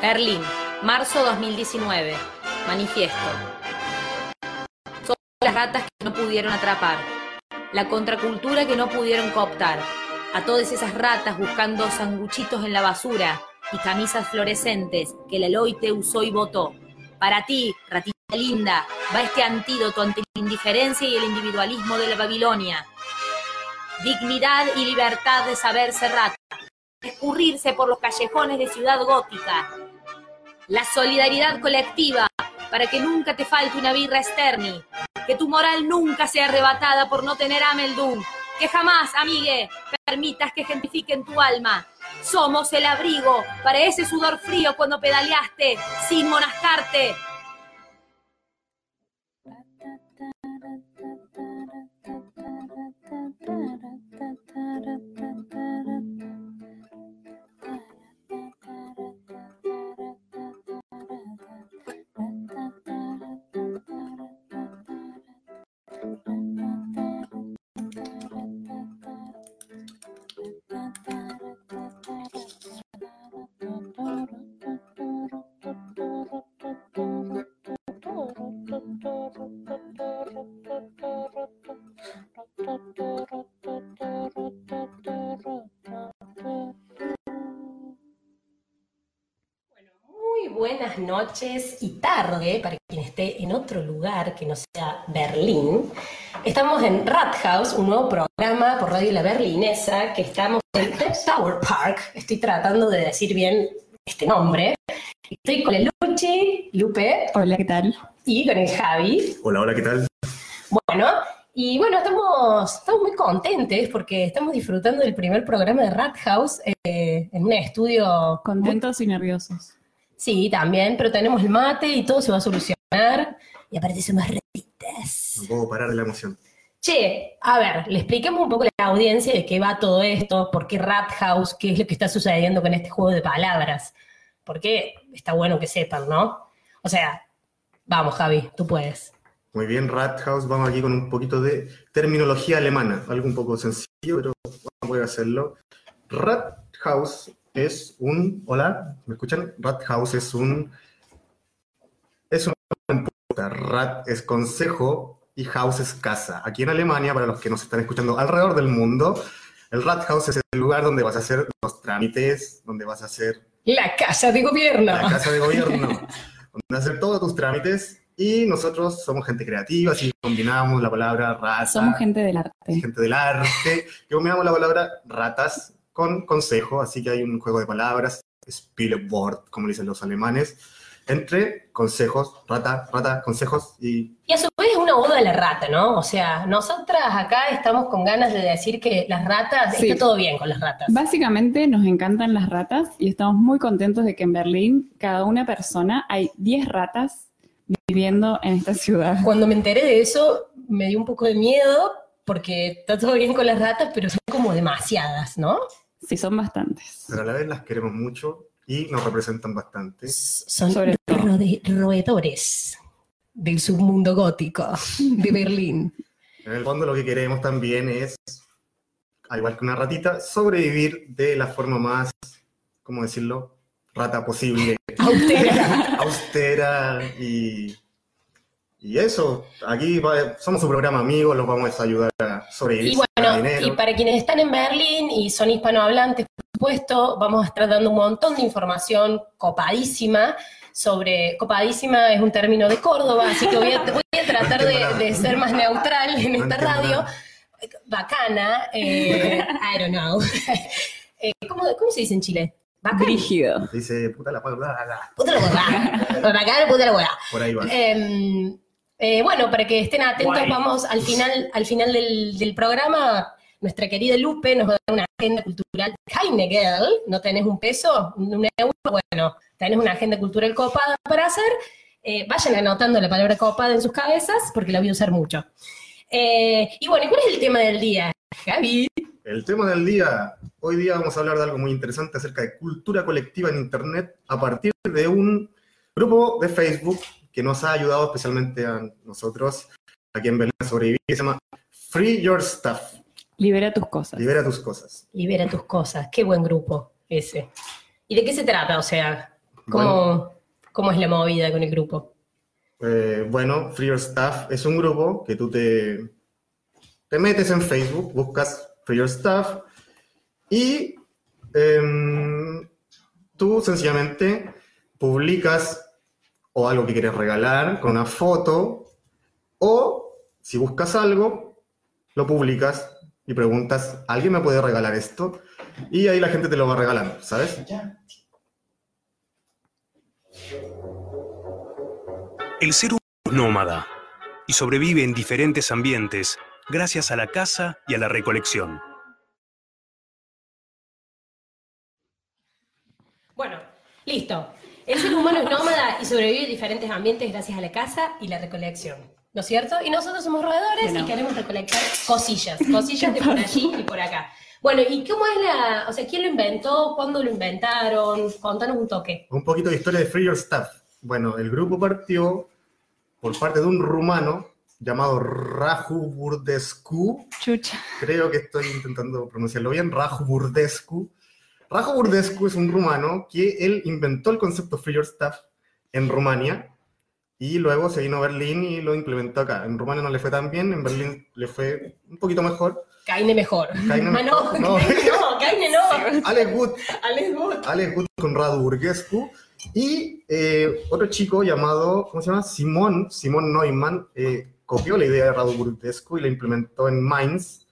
Berlín, marzo 2019. Manifiesto. Son las ratas que no pudieron atrapar. La contracultura que no pudieron cooptar. A todas esas ratas buscando sanguchitos en la basura y camisas fluorescentes que el Eloite usó y votó. Para ti, ratita linda, va este antídoto ante la indiferencia y el individualismo de la Babilonia. Dignidad y libertad de saberse rata. Escurrirse por los callejones de ciudad gótica. La solidaridad colectiva para que nunca te falte una birra Sterni. Que tu moral nunca sea arrebatada por no tener Ameldum. Que jamás, amigue, permitas que gentifiquen tu alma. Somos el abrigo para ese sudor frío cuando pedaleaste sin monascarte. Noches y tarde para quien esté en otro lugar que no sea Berlín. Estamos en Rathaus, un nuevo programa por Radio La Berlinesa, que estamos en The Tower Park. Estoy tratando de decir bien este nombre. Estoy con el Luchi, Lupe, Hola, ¿qué tal? y con el Javi. Hola, hola, ¿qué tal? Bueno, y bueno, estamos, estamos muy contentes porque estamos disfrutando del primer programa de Rat House eh, en un estudio. Contentos y nerviosos. Sí, también, pero tenemos el mate y todo se va a solucionar. Y aparte somos ratitas. No puedo parar de la emoción. Che, a ver, le expliquemos un poco a la audiencia de qué va todo esto, por qué Rat House, qué es lo que está sucediendo con este juego de palabras. Porque está bueno que sepan, ¿no? O sea, vamos, Javi, tú puedes. Muy bien, Rathaus, vamos aquí con un poquito de terminología alemana, algo un poco sencillo, pero voy a hacerlo. Rathaus es un, hola, ¿me escuchan? Rathaus es un, es puerta. Rat es consejo y Haus es casa. Aquí en Alemania, para los que nos están escuchando alrededor del mundo, el Rathaus es el lugar donde vas a hacer los trámites, donde vas a hacer La casa de gobierno. la casa de gobierno, donde hacer todos tus trámites. Y nosotros somos gente creativa, así combinamos la palabra rata, Somos gente del arte. gente del arte, que combinamos la palabra ratas con consejo, así que hay un juego de palabras, Spielwort, como dicen los alemanes, entre consejos, rata, rata, consejos y Y a su vez es una oda a la rata, ¿no? O sea, nosotras acá estamos con ganas de decir que las ratas, Sí. está todo bien con las ratas. Básicamente nos encantan las ratas y estamos muy contentos de que en Berlín, cada una persona, hay 10 ratas viviendo en esta ciudad. Cuando me enteré de eso, me dio un poco de miedo, porque está todo bien con las ratas, pero son como demasiadas, ¿no? Sí, son bastantes. pero a la vez las queremos mucho y nos representan bastante. Son Sobre roedores del submundo gótico de Berlín. En el fondo lo que queremos también es, al igual que una ratita, sobrevivir de la forma más, ¿cómo decirlo? Rata posible. Austera. austera y, y eso. Aquí va- somos su programa amigo, los vamos a ayudar a sobrevivir. Y bueno, dinero. y para quienes están en Berlín y son hispanohablantes, por supuesto, vamos a estar dando un montón de información copadísima sobre, copadísima es un término de Córdoba, así que voy a, voy a tratar de, de ser más neutral en No esta radio. nada. Bacana, eh, I don't know. Eh, ¿cómo, ¿Cómo se dice en Chile? Bacana. Brígido. Dice, puta la Puta la hueá. Bacana, puta la hueá. por ahí va. Eh, eh, bueno, para que estén atentos, Guay. vamos al final, al final del, del programa. Nuestra querida Lupe nos va a dar una agenda cultural. Heinegel, ¿no tenés un peso? ¿Un euro? Bueno, tenés una agenda cultural copada para hacer. Eh, vayan anotando la palabra copada en sus cabezas porque la voy a usar mucho. Eh, y bueno, ¿y ¿cuál es el tema del día, Javi? El tema del día, hoy día vamos a hablar de algo muy interesante acerca de cultura colectiva en Internet a partir de un grupo de Facebook que nos ha ayudado especialmente a nosotros aquí en Berlín a sobrevivir, que se llama Free Your Stuff, Libera tus cosas. libera tus cosas. Libera tus cosas. Qué buen grupo ese. ¿Y de qué se trata? O sea, ¿Cómo, ¿Cómo es la movida con el grupo? Eh, bueno, Free Your Stuff es un grupo que tú te, te metes en Facebook, buscas Free Your Stuff y em, tú sencillamente publicas o algo que quieres regalar con una foto o si buscas algo, lo publicas y preguntas, ¿alguien me puede regalar esto? Y ahí la gente te lo va regalando, ¿sabes? El ser humano es nómada y sobrevive en diferentes ambientes gracias a la caza y a la recolección. Bueno, listo. El ser humano es nómada y sobrevive en diferentes ambientes gracias a la caza y la recolección. ¿No es cierto? Y nosotros somos roedores Bueno. y queremos recolectar cosillas, cosillas de por allí y por acá. Bueno, ¿y cómo es la, o sea, quién lo inventó? ¿Cuándo lo inventaron? Contanos un toque. Un poquito de historia de Free Your Stuff. Bueno, el grupo partió por parte de un rumano llamado Raju Burdescu. Chucha. Creo que estoy intentando pronunciarlo bien. Raju Burdescu. Raju Burdescu es un rumano que él inventó el concepto Free Your Stuff en Rumania y luego se vino a Berlín y lo implementó acá. En Rumania no le fue tan bien, en Berlín le fue un poquito mejor. Caine mejor. Caine Ah, no, no. Caine no. Alex Wood Alex Wood. Alex Wood con Radu Burgescu y eh, otro chico llamado, ¿cómo se llama? Simón, Simón Neumann, eh, copió la idea de Radu Burgescu y la implementó en Mainz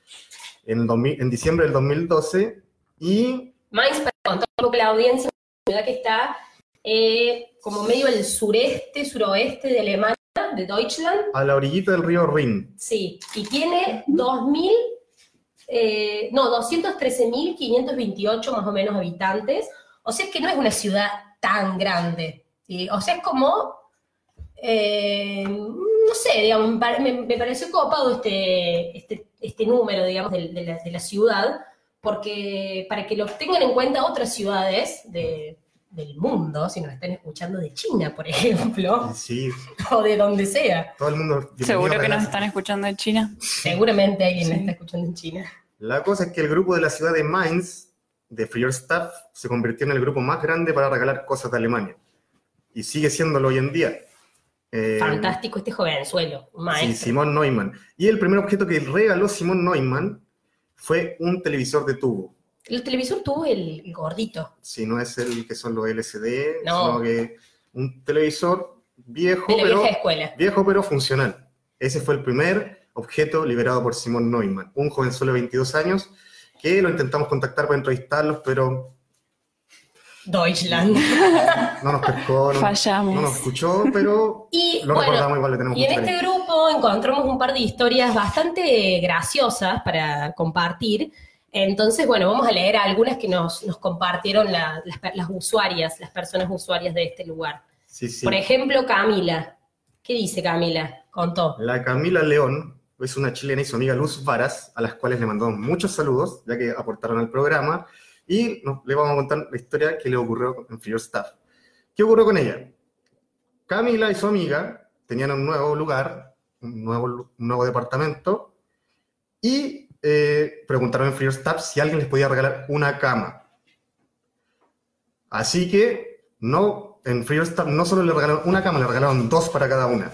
en, el 2000 en diciembre del 2012 y Mainz, para contar un poco la audiencia, es una ciudad que está eh, como medio al sureste, suroeste de Alemania, de Deutschland. a la orillita del río Rin. Sí, y tiene 2.000, eh, no, 213.528 más o menos habitantes. O sea que no es una ciudad tan grande. ¿sí? O sea, es como, eh, no sé, digamos, me, me- me pareció copado este, este, este número, digamos, de, de la, de la ciudad, porque para que lo tengan en cuenta otras ciudades de- del mundo, si nos están escuchando de China, por ejemplo, sí, o de donde sea. todo el mundo... Seguro que nos están escuchando en China. Seguramente alguien Sí. está escuchando en China. La cosa es que el grupo de la ciudad de Mainz, de Free Your Stuff, se convirtió en el grupo más grande para regalar cosas de Alemania. Y sigue siéndolo hoy en día. Eh, Fantástico este jovenzuelo, un Sí, maestro. Simón Neumann. Y el primer objeto que regaló Simón Neumann fue un televisor de tubo. El televisor tuvo el, gordito, Si no es el que son los LCD, No. sino que un televisor viejo, de la pero, vieja escuela. viejo pero funcional. Ese fue el primer objeto liberado por Simón Neumann, un jovenzuelo de 22 años que lo intentamos contactar para entrevistarlos, pero Deutschland. no nos pescó, no, Fallamos. no nos escuchó, pero Y lo bueno, recordamos igual, le tenemos y en este grupo encontramos un par de historias bastante graciosas para compartir. Entonces, bueno, vamos a leer algunas que nos, nos compartieron la- las, las usuarias, las personas usuarias de este lugar. Sí, sí. Por ejemplo, Camila. ¿Qué dice Camila? Contó. La Camila León es una chilena y su amiga Luz Varas, a las cuales le mandamos muchos saludos, ya que aportaron al programa, y le vamos a contar la historia que le ocurrió en Free Your Stuff. ¿Qué ocurrió con ella? Camila y su amiga tenían un nuevo lugar, un nuevo, lu- un nuevo departamento, y eh, preguntaron en Free Stuff si alguien les podía regalar una cama. Así que no, en Free Stuff no solo le regalaron una cama, le regalaron dos para cada una.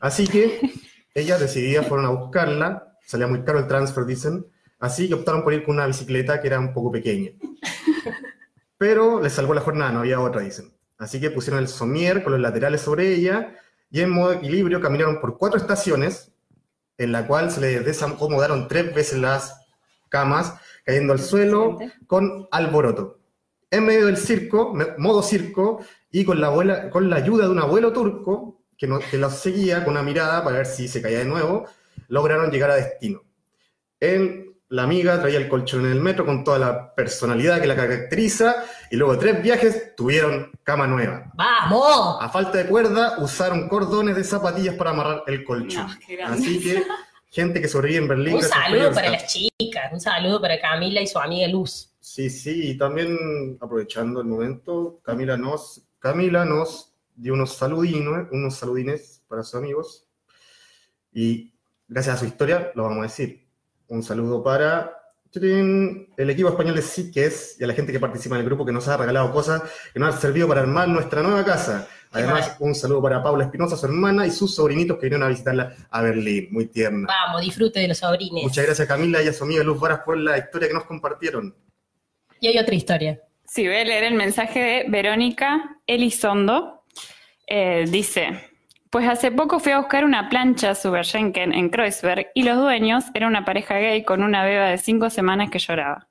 Así que ellas decididas fueron a buscarla, salía muy caro el transfer, dicen, así que optaron por ir con una bicicleta que era un poco pequeña. Pero les salvó la jornada, no había otra, dicen. Así que pusieron el somier con los laterales sobre ella y en modo equilibrio caminaron por cuatro estaciones, en la cual se les desacomodaron tres veces las camas, cayendo al suelo con alboroto. En medio del circo, modo circo, y con la, abuela, con la ayuda de un abuelo turco que, no- que los seguía con una mirada para ver si se caía de nuevo, lograron llegar a destino. Él, la amiga traía el colchón en el metro con toda la personalidad que la caracteriza, y luego de tres viajes tuvieron cama nueva. ¡Vamos! A falta de cuerda, usaron cordones de zapatillas para amarrar el colchón. No. Así que, gente que sobrevive en Berlín. Un saludo para las chicas, un saludo para Camila y su amiga Luz. Sí, sí, y también aprovechando el momento, Camila nos, Camila nos dio unos saludines, unos saludines para sus amigos. Y gracias a su historia lo vamos a decir. Un saludo para El equipo español de Sitges y a la gente que participa en el grupo que nos ha regalado cosas que nos han servido para armar nuestra nueva casa. Además, un saludo para Paula Espinosa, su hermana, y sus sobrinitos que vinieron a visitarla a Berlín. Muy tierna. Vamos, disfrute de los sobrines. Muchas gracias Camila y a su amiga Luz Varas por la historia que nos compartieron. Y hay otra historia. Sí, voy a leer el mensaje de Verónica Elizondo. Eh, dice, pues hace poco fui a buscar una plancha Superschenken en Kreuzberg y los dueños eran una pareja gay con una beba de cinco semanas que lloraba.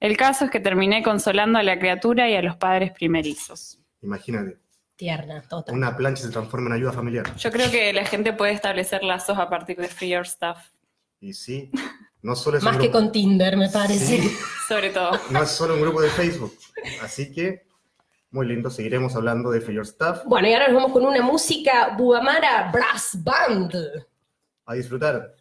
El caso es que terminé consolando a la criatura y a los padres primerizos. Imagínate, Tierna, total. una plancha se transforma en ayuda familiar. Yo creo que la gente puede establecer lazos a partir de Free Your Stuff, Y sí, no solo es Más un que grupo, con Tinder, me parece. Sí. sobre todo. no es solo un grupo de Facebook. Así que, muy lindo, seguiremos hablando de For Your Stuff. Bueno, y ahora nos vamos con una música Buamara Brass Band. A disfrutar.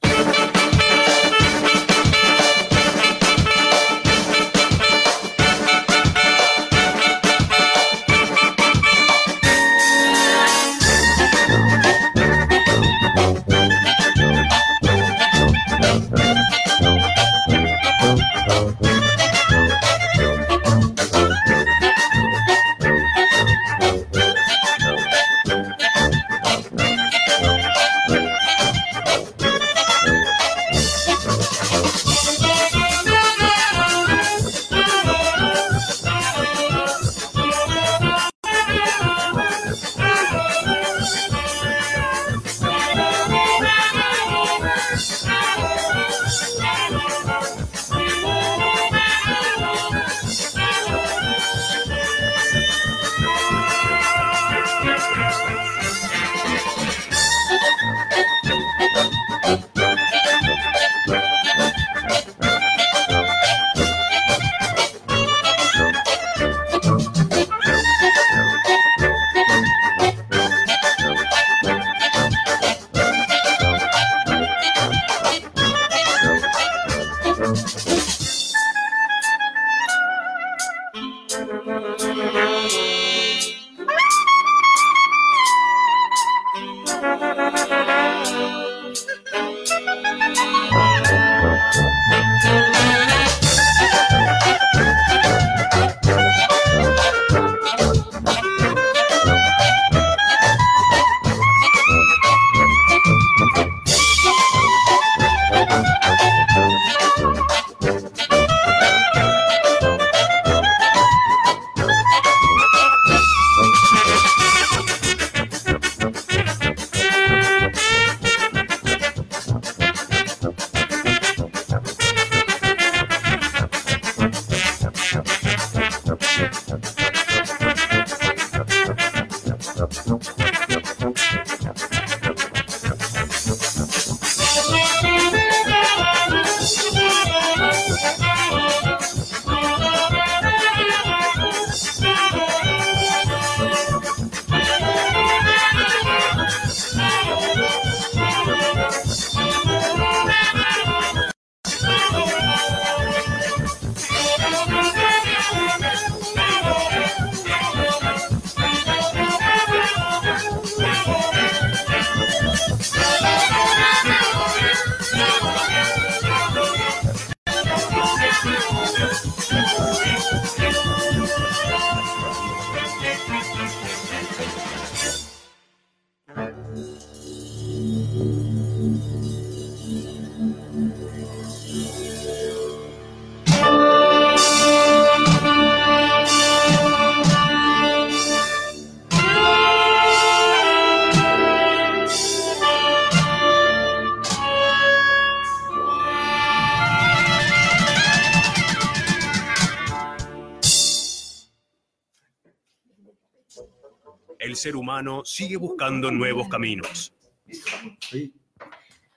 Ser humano sigue buscando nuevos caminos.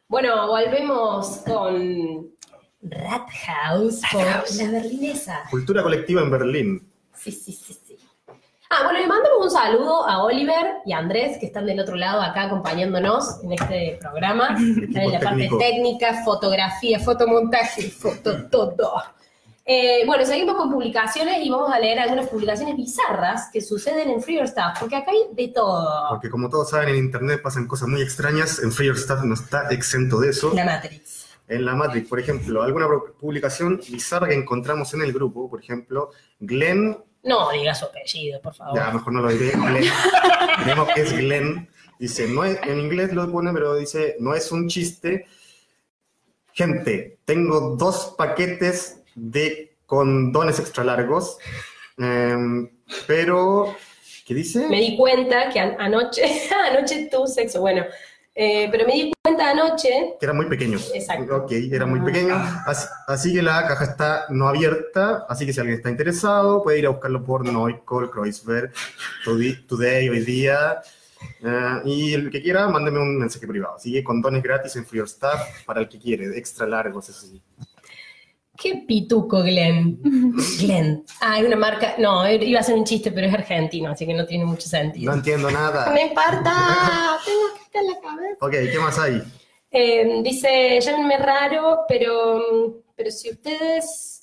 Bueno, volvemos con Rat House, con la berlinesa. Cultura colectiva en Berlín. Sí, sí, sí, sí. Ah, bueno, le mandamos un saludo a Oliver y a Andrés, que están del otro lado acá acompañándonos en este programa. Están en la parte técnica, fotografía, fotomontaje, foto todo. Eh, bueno, seguimos con publicaciones y vamos a leer algunas publicaciones bizarras que suceden en Free Your Stuff, porque acá hay de todo. Porque como todos saben, en internet pasan cosas muy extrañas. En Free Your Stuff no está exento de eso. La Matrix. en la Matrix. Por ejemplo, alguna publicación bizarra que encontramos en el grupo, por ejemplo, Glenn, No diga su apellido, por favor. ya mejor no lo diré, Glenn, creemos que es Glenn, dice, no es, en inglés lo pone, pero dice, no es un chiste. Gente, tengo dos paquetes de condones extra largos, em, pero, ¿qué dice? Me di cuenta que an- anoche, anoche tuve sexo, bueno, eh, pero me di cuenta anoche, Que era muy pequeño. Exacto. Ok, era muy pequeño. Así, así que la caja está no abierta. Así que si alguien está interesado, puede ir a buscarlo por Neukol, Kreuzberg, Today, hoy día. Eh, y el que quiera, mándeme un mensaje privado. Así que condones gratis en Free Your Stuff para el que quiere, extra largos, eso sí. Qué pituco Glenn. Glenn. Ah, es una marca, no, iba a ser un chiste, pero es argentino, así que no tiene mucho No sentido. entiendo nada. Me importa, tengo que en la cabeza. Ok, ¿qué más hay? Eh, dice, llámenme raro, pero, pero si ustedes...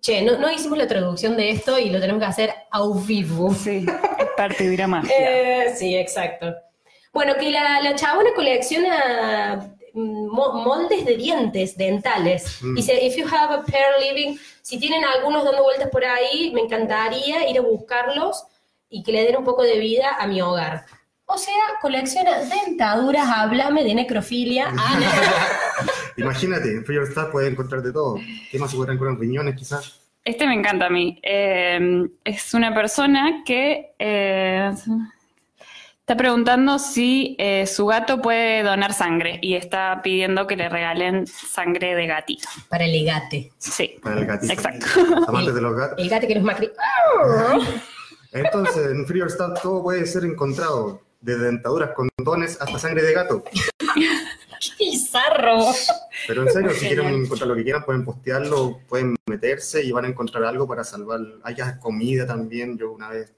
Che, no, no hicimos la traducción de esto y lo tenemos que hacer au vivo. Sí, es parte de la magia. Eh, sí, exacto. Bueno, que la, la chabona colecciona moldes de dientes dentales. Mm. Dice, if you have a pair living, si tienen algunos dando vueltas por ahí, me encantaría ir a buscarlos y que le den un poco de vida a mi hogar. O sea, colecciona dentaduras, háblame de necrofilia. Imagínate, en Free Your Stuff puedes encontrar de todo. ¿Qué más se podrán encontrar? Riñones, quizás. Este me encanta a mí. Eh, es una persona que eh, está preguntando si eh, su gato puede donar sangre y está pidiendo que le regalen sangre de gatito. Para el legate. Sí, Para el gatito. exacto. Amantes de los gatos. El gate que no es macri. Entonces, en Free Your Stuff todo puede ser encontrado. De dentaduras, condones, hasta sangre de gato. ¡Qué bizarro! Pero en serio, si quieren encontrar lo que quieran, pueden postearlo, pueden meterse y van a encontrar algo para salvar. Hay comida también. Yo una vez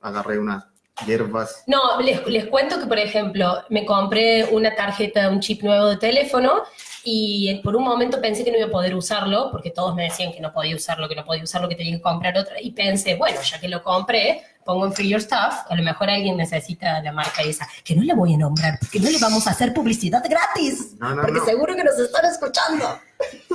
agarré unas hierbas. No, les, les cuento que, por ejemplo, me compré una tarjeta, un chip nuevo de teléfono y por un momento pensé que no iba a poder usarlo, porque todos me decían que no podía usarlo, que no podía usarlo, que tenía que comprar otra, y pensé, bueno, ya que lo compré, pongo en Free Your Stuff, a lo mejor alguien necesita la marca esa, que no la voy a nombrar, porque no le vamos a hacer publicidad gratis, No, no, porque no. seguro que nos están escuchando.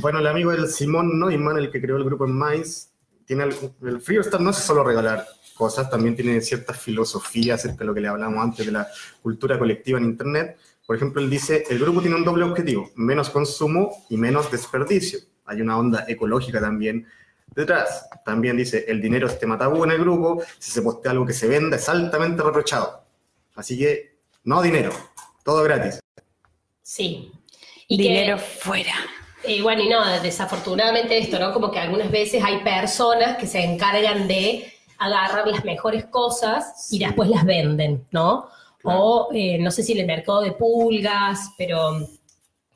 Bueno, el amigo el Simón Neumann, el que creó el grupo en Mais, tiene el, el Free Your Stuff no es solo regalar cosas, también tiene cierta filosofía acerca de lo que le hablamos antes de la cultura colectiva en Internet. Por ejemplo, él dice, el grupo tiene un doble objetivo, menos consumo y menos desperdicio. Hay una onda ecológica también detrás. También dice, el dinero es tema tabú en el grupo, si se postea algo que se venda es altamente reprochado. Así que, no dinero, todo gratis. Sí. Y que- Dinero fuera. Y bueno, y no, desafortunadamente esto, ¿no? Como que algunas veces hay personas que se encargan de agarrar las mejores cosas y después las venden, ¿no? O eh, no sé si en el mercado de pulgas, pero,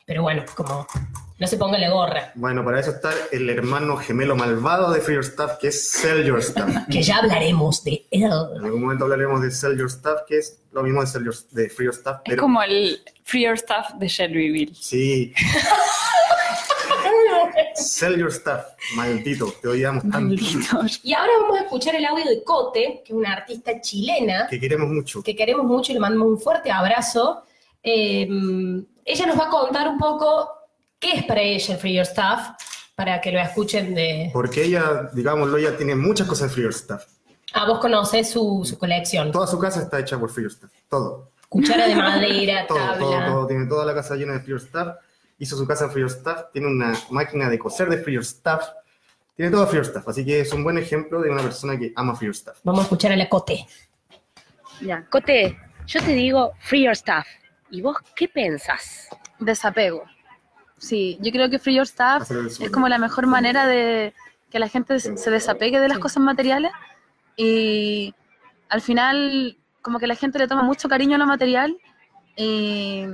pero bueno, como no se ponga la gorra. Bueno, para eso está el hermano gemelo malvado de Free Your Stuff, que es Sell Your Stuff. Que ya hablaremos de él. En algún momento hablaremos de Sell Your Stuff, que es lo mismo de, Sell Your- de Free Your Stuff, Es pero como el Free Your Stuff de Shelbyville. sí. Sell Your Stuff, maldito, te odiamos tanto, Malditos. Y ahora vamos a escuchar el audio de Cote, que es una artista chilena, que queremos mucho. que queremos mucho y le mandamos un fuerte abrazo. Eh, ella nos va a contar un poco qué es para ella el Free Your Stuff, para que lo escuchen de... Porque ella, digámoslo, ella tiene muchas cosas en Free Your Stuff. Ah, vos conocés su, su colección. Toda su casa está hecha por Free Your Stuff, todo. Cuchara de madera, Todo, tabla. todo, todo. Tiene toda la casa llena de Free Your Stuff. Hizo su casa en Free Your Stuff. Tiene una máquina de coser de Free Your Stuff. Tiene todo Free Your Stuff. Así que es un buen ejemplo de una persona que ama Free Your Stuff. Vamos a escuchar a la Cote. Ya, Cote, yo te digo free your stuff. ¿Y vos qué pensás? Desapego. Sí, yo creo que Free Your Stuff es como la mejor manera de que la gente se se desapegue de las cosas materiales y al final como que la gente le toma mucho cariño a lo material y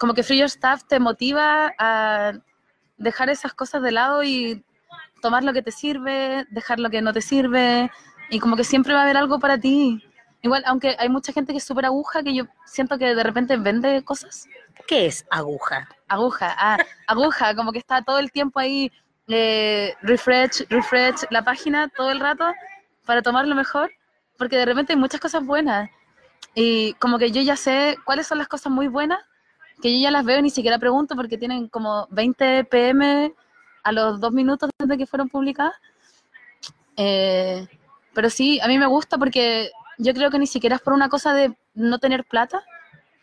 como que Free Your Stuff te motiva a dejar esas cosas de lado y tomar lo que te sirve, dejar lo que no te sirve y como que siempre va a haber algo para ti. Igual, aunque hay mucha gente que es súper aguja, que yo siento que de repente vende cosas ¿Qué es aguja? Aguja, ah, aguja, como que está todo el tiempo ahí, eh, refresh, refresh la página todo el rato para tomar lo mejor, porque de repente hay muchas cosas buenas. Y como que yo ya sé cuáles son las cosas muy buenas que yo ya las veo y ni siquiera pregunto porque tienen como 20 pm a los dos minutos desde que fueron publicadas. Eh, pero sí, a mí me gusta porque yo creo que ni siquiera es por una cosa de no tener plata,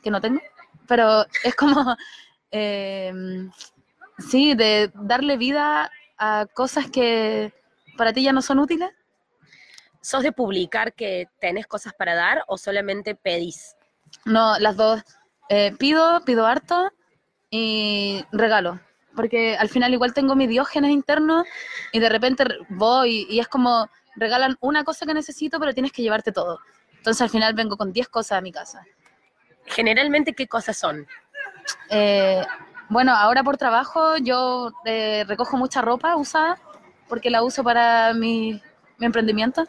que no tengo, pero es como, eh, sí, de darle vida a cosas que para ti ya no son útiles. ¿Sos de publicar que tenés cosas para dar o solamente pedís? No, las dos. Eh, pido, pido harto y regalo. Porque al final igual tengo mi diógenes interno y de repente re- voy y es como regalan una cosa que necesito, pero tienes que llevarte todo. Entonces al final vengo con 10 cosas a mi casa. Generalmente, ¿qué cosas son? Eh, bueno, ahora por trabajo yo eh, recojo mucha ropa usada porque la uso para mi, mi emprendimiento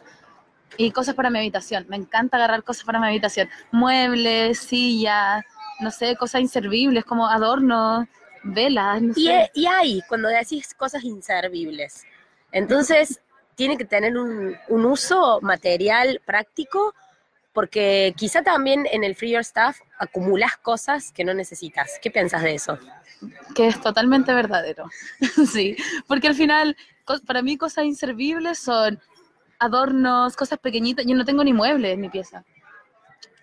y cosas para mi habitación. Me encanta agarrar cosas para mi habitación. Muebles, sillas, no sé, cosas inservibles como adornos, velas, no Y, sé. eh, y hay, cuando decís cosas inservibles. Entonces, tiene que tener un, un uso material práctico, porque quizá también en el Free Your Stuff acumulas cosas que no necesitas. ¿Qué piensas de eso? que es totalmente verdadero. sí, porque al final, para mí cosas inservibles son adornos, cosas pequeñitas. Yo no tengo ni muebles en mi pieza.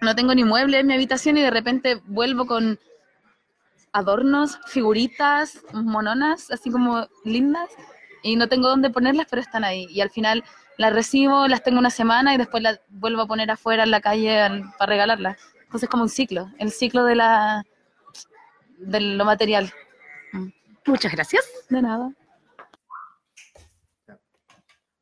No tengo ni muebles en mi habitación y de repente vuelvo con adornos, figuritas, mononas, así como lindas, y no tengo dónde ponerlas, pero están ahí. Y al final las recibo, las tengo una semana y después las vuelvo a poner afuera en la calle al- para regalarlas. Entonces es como un ciclo, el ciclo de la de lo material. Muchas gracias. De nada.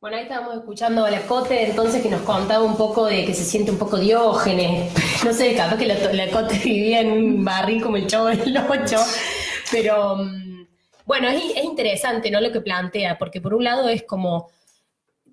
Bueno, ahí estábamos escuchando a la Cote, entonces que nos contaba un poco de que se siente un poco diógenes. No sé, capaz que la, la Cote vivía en un barril como el chavo del 8, pero mm, bueno, es, es interesante, ¿no? Lo que plantea, porque por un lado es como,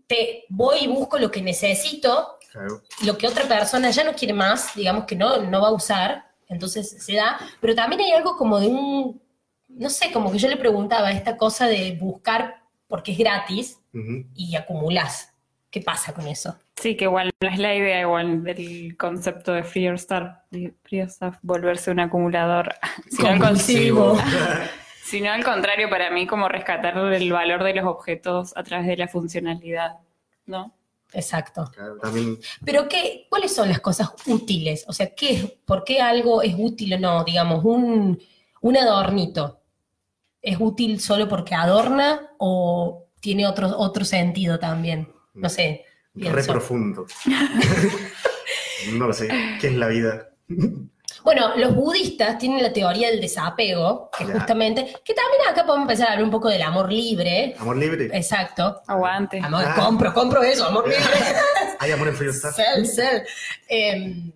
te voy y busco lo que necesito, Claro. lo que otra persona ya no quiere más, digamos que no, no va a usar, entonces se da, pero también hay algo como de un, no sé, como que yo le preguntaba, esta cosa de buscar porque es gratis Y acumulás. ¿Qué pasa con eso? Sí, que igual no es la idea igual del concepto de Free Your Stuff, de Free Your Stuff volverse un acumulador, sino al, Compulsivo. sino al contrario, para mí como rescatar el valor de los objetos a través de la funcionalidad, ¿no? Exacto. Claro, también Pero qué, ¿cuáles son las cosas útiles? O sea, ¿qué es, ¿por qué algo es útil o no? Digamos, un, un adornito. ¿Es útil solo porque adorna o tiene otro, otro sentido también? No sé. re pienso. profundo. no lo sé. ¿Qué es la vida? Bueno, los budistas tienen la teoría del desapego, que Ya. justamente, que también acá podemos empezar a hablar un poco del amor libre. Amor libre. Exacto. Aguante. Amor, Ah. compro, compro eso, amor libre. Hay amor en Free Stuff. Sell, sell. Eh,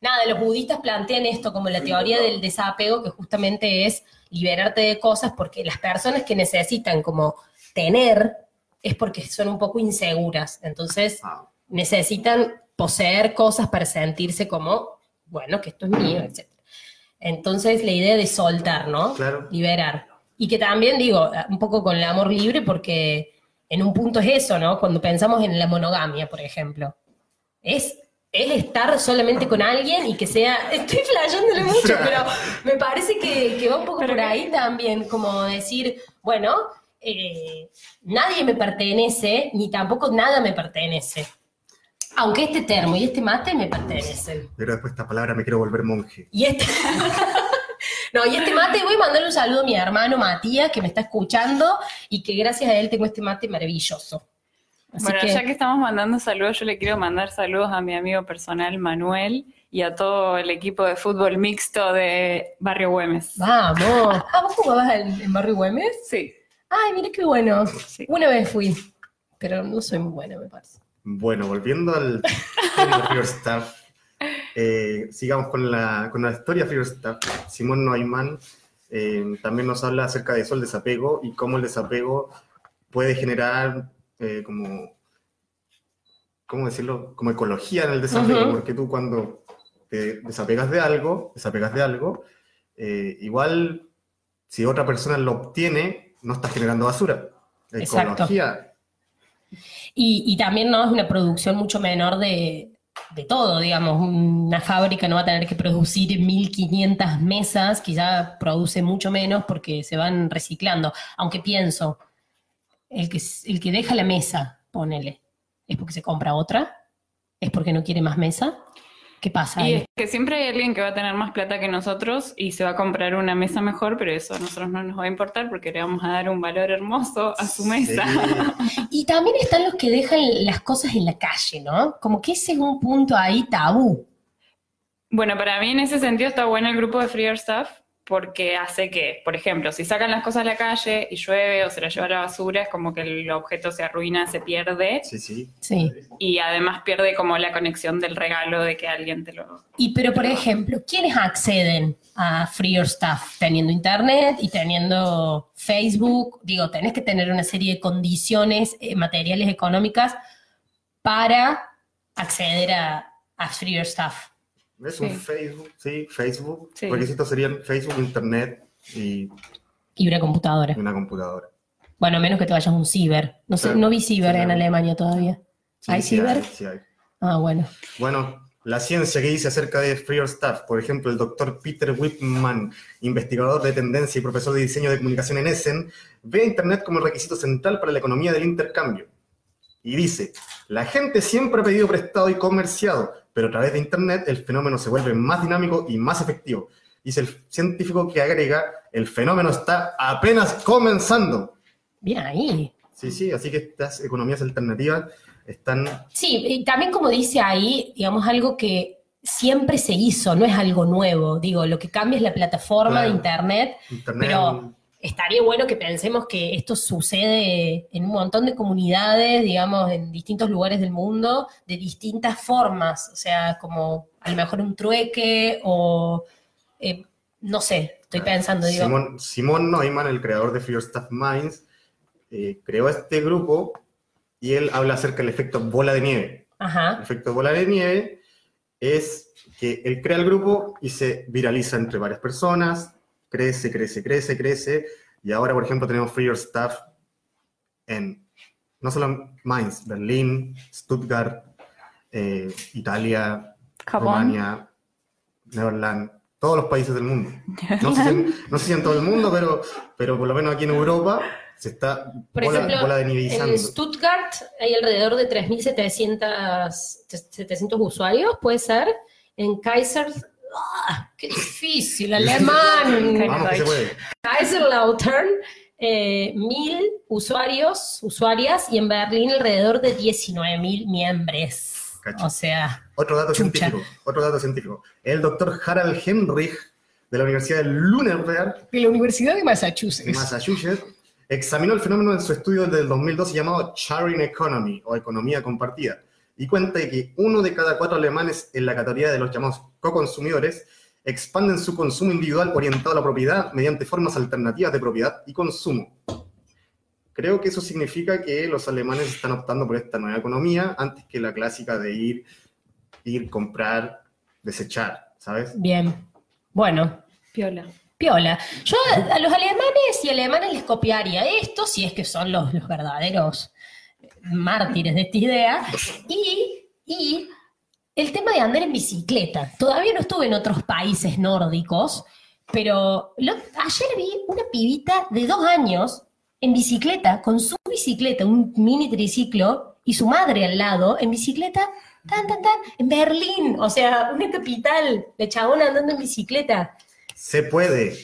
nada, los budistas plantean esto como la teoría del desapego, que justamente es liberarte de cosas porque las personas que necesitan como tener es porque son un poco inseguras. Entonces Ah, necesitan poseer cosas para sentirse como, bueno, que esto es mío, etc. Entonces la idea de soltar, ¿no? Claro. Liberar. Y que también digo, un poco con el amor libre, porque en un punto es eso, ¿no? Cuando pensamos en la monogamia, por ejemplo. Es, es estar solamente con alguien y que sea. Estoy flasheándole mucho, pero me parece que, que va un poco Pero por que- ahí también, como decir, bueno, eh, nadie me pertenece, ni tampoco nada me pertenece. Aunque este termo y este mate me pertenecen. Pero después esta palabra me quiero volver monje. Y este. no, y este mate, voy a mandarle un saludo a mi hermano Matías, que me está escuchando, y que gracias a él tengo este mate maravilloso. Así bueno, que, ya que estamos mandando saludos, yo le quiero mandar saludos a mi amigo personal Manuel y a todo el equipo de fútbol mixto de Barrio Güemes. vamos. Ah, ¿vos jugabas en, en Barrio Güemes? Sí, Ay, mira qué bueno. sí. Una vez fui, pero no soy muy buena, me parece. Bueno, volviendo al Stuff, eh, sigamos con la, con la historia de Free Your Stuff. Simón Neumann eh, también nos habla acerca de eso, el desapego, y cómo el desapego puede generar eh, como, ¿cómo decirlo? Como ecología en el desapego, Ujú. porque tú cuando te desapegas de algo, desapegas de algo, eh, igual si otra persona lo obtiene, no estás generando basura. Exacto. Y, y también no es una producción mucho menor de, de todo, digamos. Una fábrica no va a tener que producir 1500 mesas, quizá produce mucho menos porque se van reciclando. Aunque pienso, el que, el que deja la mesa, ponele, ¿es porque se compra otra? ¿Es porque no quiere más mesa? ¿Qué pasa Y ahí? es que siempre hay alguien que va a tener más plata que nosotros y se va a comprar una mesa mejor, pero eso a nosotros no nos va a importar porque le vamos a dar un valor hermoso a su mesa. Sí. Y también están los que dejan las cosas en la calle, ¿no? Como que ese es un punto ahí tabú. Bueno, para mí en ese sentido está bueno el grupo de Freer Stuff porque hace que, por ejemplo, si sacan las cosas a la calle y llueve o se las lleva a la basura, es como que el objeto se arruina, se pierde Sí, sí. Sí. y además pierde como la conexión del regalo de que alguien te lo... Y pero, por ejemplo, ¿quiénes acceden a Free Your Stuff? Teniendo internet y teniendo Facebook, digo, tenés que tener una serie de condiciones eh, materiales económicas para acceder a, a Free Your Stuff. Es Sí. un Facebook, sí, Facebook. Sí. Requisitos serían Facebook, Internet y Y una computadora. una computadora. Bueno, menos que te vayas a un ciber. No sé, no vi ciber en. Alemania todavía. ¿Hay ciber? sí hay. Ah, bueno. Bueno, la ciencia que dice acerca de Freer Stuff, por ejemplo, el doctor Peter Whitman, investigador de tendencia y profesor de diseño de comunicación en Essen, ve a Internet como el requisito central para la economía del intercambio. Y dice, la gente siempre ha pedido prestado y comerciado, pero a través de Internet el fenómeno se vuelve más dinámico y más efectivo. Dice el científico que agrega, el fenómeno está apenas comenzando. Bien ahí. Sí, sí, así que estas economías alternativas están Sí, y también como dice ahí, digamos, algo que siempre se hizo, no es algo nuevo. Digo, lo que cambia es la plataforma de. Internet. Internet. Pero- Estaría bueno que pensemos que esto sucede en un montón de comunidades, digamos, en distintos lugares del mundo, de distintas formas. O sea, como a lo mejor un trueque o, eh, no sé, estoy pensando, digo, Simón, Simón Neumann, el creador de Fear Stuff Minds, eh, creó este grupo y él habla acerca del efecto bola de nieve. El ajá, efecto bola de nieve es que él crea el grupo y se viraliza entre varias personas, crece, crece, crece, crece, y ahora, por ejemplo, tenemos Free Your Stuff en no solo Mainz, Berlín, Stuttgart, eh, Italia, Japón. Rumania, Neverland, todos los países del mundo. No sé, si en, no sé si en todo el mundo, pero, pero por lo menos aquí en Europa se está Por bola, ejemplo, bola. En Stuttgart hay alrededor de 3.700 700 usuarios, puede ser. En Kaiser... ¡Ah! ¡Qué difícil! ¡Alemán! Vamos que se puede. Kaiserslautern, eh, mil usuarios, usuarias, y en Berlín alrededor de 19.000 miembros. Cacho. O sea, Otro dato Chucha. científico, otro dato científico. El doctor Harald Henrich de la Universidad de Lüneburg, de la Universidad de de Massachusetts. Massachusetts, examinó el fenómeno en su estudio del 2012 llamado Sharing Economy o economía compartida y cuenta que uno de cada cuatro alemanes en la categoría de los llamados co-consumidores expanden su consumo individual orientado a la propiedad mediante formas alternativas de propiedad y consumo. Creo que eso significa que los alemanes están optando por esta nueva economía antes que la clásica de ir, ir, comprar, desechar, ¿sabes? Bien. Bueno, Piola. Piola. Yo a, los alemanes y alemanes les copiaría esto, si es que son los, los verdaderos mártires de esta idea. Y, y el tema de andar en bicicleta. Todavía no estuve en otros países nórdicos, pero lo- ayer vi una pibita de dos años en bicicleta, con su bicicleta, un mini triciclo, y su madre al lado, en bicicleta, tan, tan, tan, en Berlín. O sea, una capital de chabona andando en bicicleta. Se puede.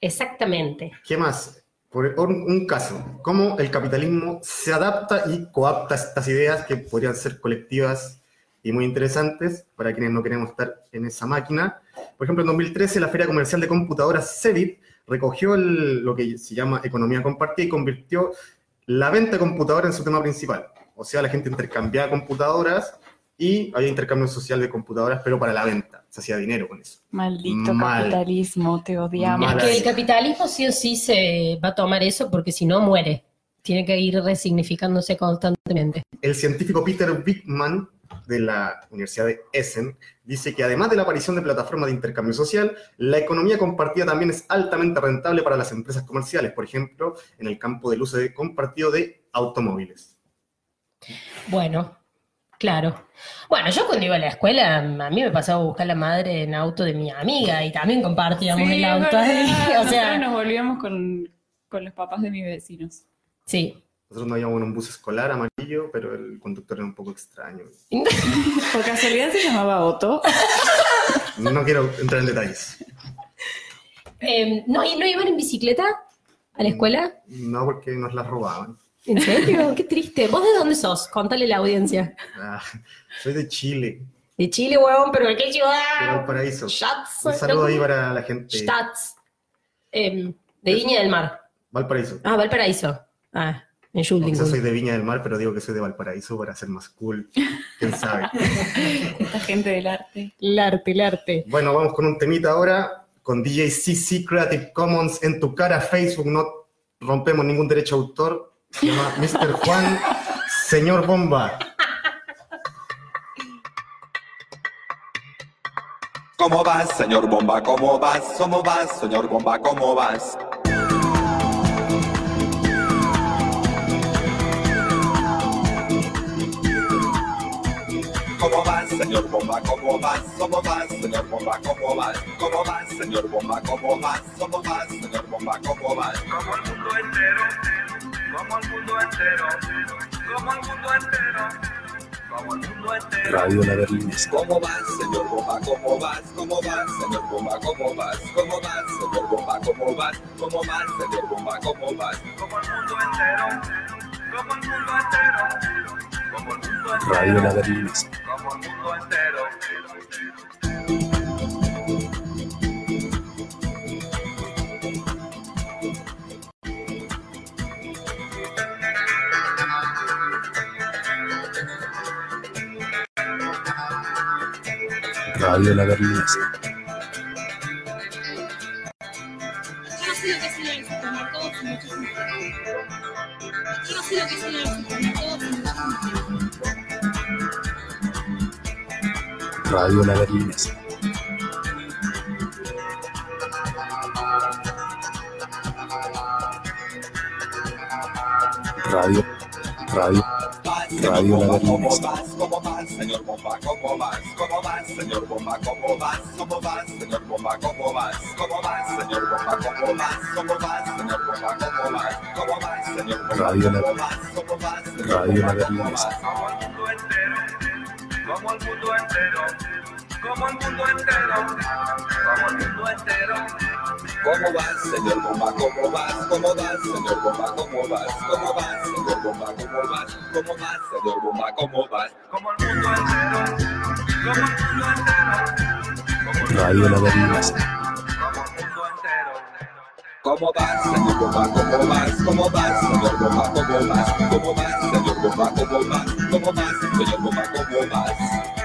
Exactamente. ¿Qué más? Por un, caso, cómo el capitalismo se adapta y coapta estas ideas que podrían ser colectivas y muy interesantes para quienes no queremos estar en esa máquina. Por ejemplo, en 2013 la Feria Comercial de Computadoras CEBIT recogió lo que se llama economía compartida y convirtió la venta de computadoras en su tema principal. O sea, la gente intercambiaba computadoras y había intercambio social de computadoras, pero para la venta. Se hacía dinero con eso. Maldito Mal. capitalismo, te odiamos. Es que el capitalismo sí o sí se va a tomar eso porque si no muere. Tiene que ir resignificándose constantemente. El científico Peter Wickman de la Universidad de Essen dice que además de la aparición de plataformas de intercambio social, la economía compartida también es altamente rentable para las empresas comerciales, por ejemplo, en el campo del uso de compartido de automóviles. Bueno, Claro. Bueno, yo cuando iba a la escuela, a mí me pasaba a buscar la madre en auto de mi amiga y también compartíamos Sí, el auto verdad. O sea, nos volvíamos con, con los papás de mis vecinos. sí. Nosotros nos íbamos en un bus escolar amarillo, pero el conductor era un poco extraño. Por casualidad se llamaba Otto. No quiero entrar en detalles. Eh, ¿no, ¿y ¿No iban en bicicleta a la escuela? No porque nos las robaban. ¿En serio? Qué triste. ¿Vos de dónde sos? Contale a la audiencia. Ah, soy de Chile, De Chile, huevón, pero ¿de qué de ciudad? Valparaíso. Shots. Un saludo ahí para la gente. Stats. Em, de Viña del Mar. Valparaíso. Ah, Valparaíso. Ah, en. Quizás soy de Viña del Mar, pero digo que soy de Valparaíso para ser más cool. ¿Quién sabe? Esta gente del arte. El arte, el arte. Bueno, vamos con un temita ahora, con DJ CC Creative Commons en tu cara Facebook, no rompemos ningún derecho de autor. Se llama Mr. Juan, Señor Bomba. ¿Cómo vas, señor Bomba? ¿Cómo vas? ¿Cómo vas, señor Bomba? ¿Cómo vas? ¿Cómo vas, señor Bomba? ¿Cómo vas? ¿Cómo vas, señor Bomba? ¿Cómo vas? ¿Cómo vas, señor Bomba? ¿Cómo vas? ¿Cómo vas, señor Bomba? ¿Cómo vas? como el mundo entero, como el mundo entero, como el mundo entero, como el mundo entero. Radio La Berlinesa. ¿Cómo vas, señor Bomba? ¿Cómo vas? ¿Cómo vas, señor Bomba? ¿Cómo vas? ¿Cómo vas, señor Bomba? ¿Cómo vas? ¿Cómo vas, señor Bomba? ¿Cómo vas? como el mundo entero, como el mundo entero, como el mundo entero, Radio La Berlinesa. como el mundo entero. Sin mucho sentido. Radio La Berlinesa. Radio. Radio. Radio La Berlinesa. ¿Cómo vas, señor Bomba? ¿Cómo vas? ¿Cómo vas, señor Bomba? ¿Cómo vas? ¿Cómo vas, señor Bomba? ¿Cómo vas? ¿Cómo vas, señor Bomba? ¿Cómo vas? ¿Cómo vas, señor Bomba? ¿Cómo vas? ¿Cómo vas, señor Bomba? Radio ¿Cómo vas? ¿Cómo vas? como el mundo entero, como el mundo entero, como el mundo entero, como el mundo entero, ¿Cómo vas, señor Bomba? ¿Cómo vas? ¿Cómo vas, señor Bomba? ¿Cómo vas? ¿Cómo vas, señor Bomba? ¿Cómo vas? ¿Cómo vas, señor Bomba? ¿Cómo vas? como el mundo entero, como el mundo entero, como el Radio La Berlinesa. como el mundo entero. ¿Cómo vas, señor Bomba? ¿Cómo vas? ¿Cómo vas, señor Bomba? ¿Cómo vas? ¿Cómo vas, señor Bomba? ¿Cómo vas? ¿Cómo vas, señor Bomba? ¿Cómo vas?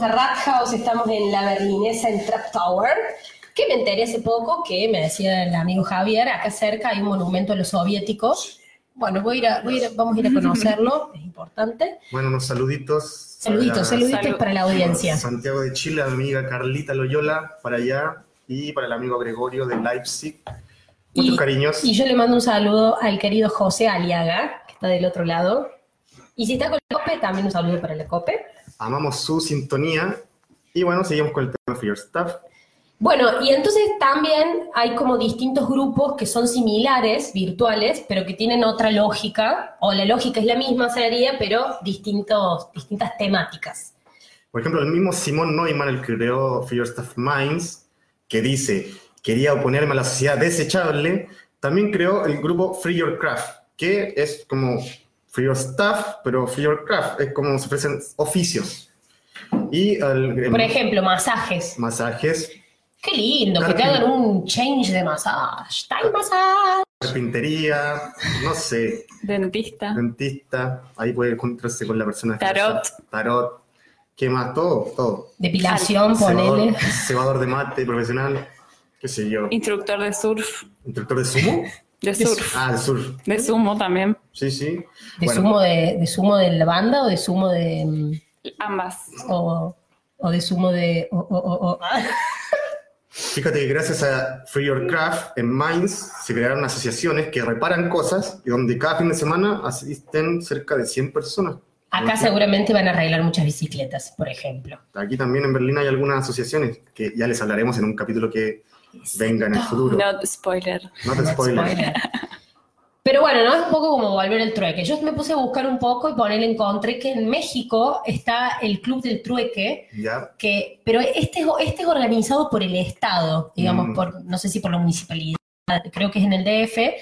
A Rat House estamos en la berlinesa en Trap Tower, que me enteré hace poco que me decía el amigo Javier, acá cerca hay un monumento a los soviéticos. Bueno, voy a ir a- voy a ir a- vamos a ir a conocerlo, es importante. Bueno, unos saluditos. Saluditos, para saluditos Salud. para la audiencia. Santiago de Chile, amiga Carlita Loyola, para allá, y para el amigo Gregorio de Leipzig. Muchos Y- cariños. Y yo le mando un saludo al querido José Aliaga, que está del otro lado. Y si está con la COPE, también un saludo para la COPE. Amamos su sintonía. Y bueno, seguimos con el tema Fear Stuff. Bueno, y entonces también hay como distintos grupos que son similares, virtuales, pero que tienen otra lógica, o la lógica es la misma, sería, pero distintos, distintas temáticas. Por ejemplo, el mismo Simon Neumann, el que creó Fear Stuff Minds, que dice, quería oponerme a la sociedad desechable, también creó el grupo Free Your Craft, que es como Free Your Stuff, pero Free Your Craft, es como se ofrecen oficios. Y el, Por ejemplo, masajes. masajes, Qué lindo, que te hagan un change de massage. Time massage. carpintería, no sé, Dentista. dentista, ahí puede encontrarse con la persona. Tarot. Tarot. ¿Qué más? Todo, todo. Depilación, Cebador, ponele. cebador de mate profesional, qué sé yo. Instructor de surf. ¿Instructor de sumo? De surf. Ah, de surf. De sumo también. Sí, sí. ¿De, Bueno. sumo de, ¿De sumo de la banda o de sumo de. mm, Ambas. o, o de sumo de. o- o- o- o- Fíjate que gracias a Free Your Craft en Mainz se crearon asociaciones que reparan cosas y donde cada fin de semana asisten cerca de 100 personas. Acá seguramente van a arreglar muchas bicicletas, por ejemplo. Aquí también en Berlín hay algunas asociaciones que ya les hablaremos en un capítulo que venga en el futuro. No spoiler. No te spoiler. Spoiler. Pero bueno, no es un poco como volver al trueque. Yo me puse a buscar un poco y por él encontré que en México está el Club del Trueque, Ya, que, pero este, es- este es organizado por el Estado, digamos, Mm. por, no sé si por la municipalidad, creo que es en el DF,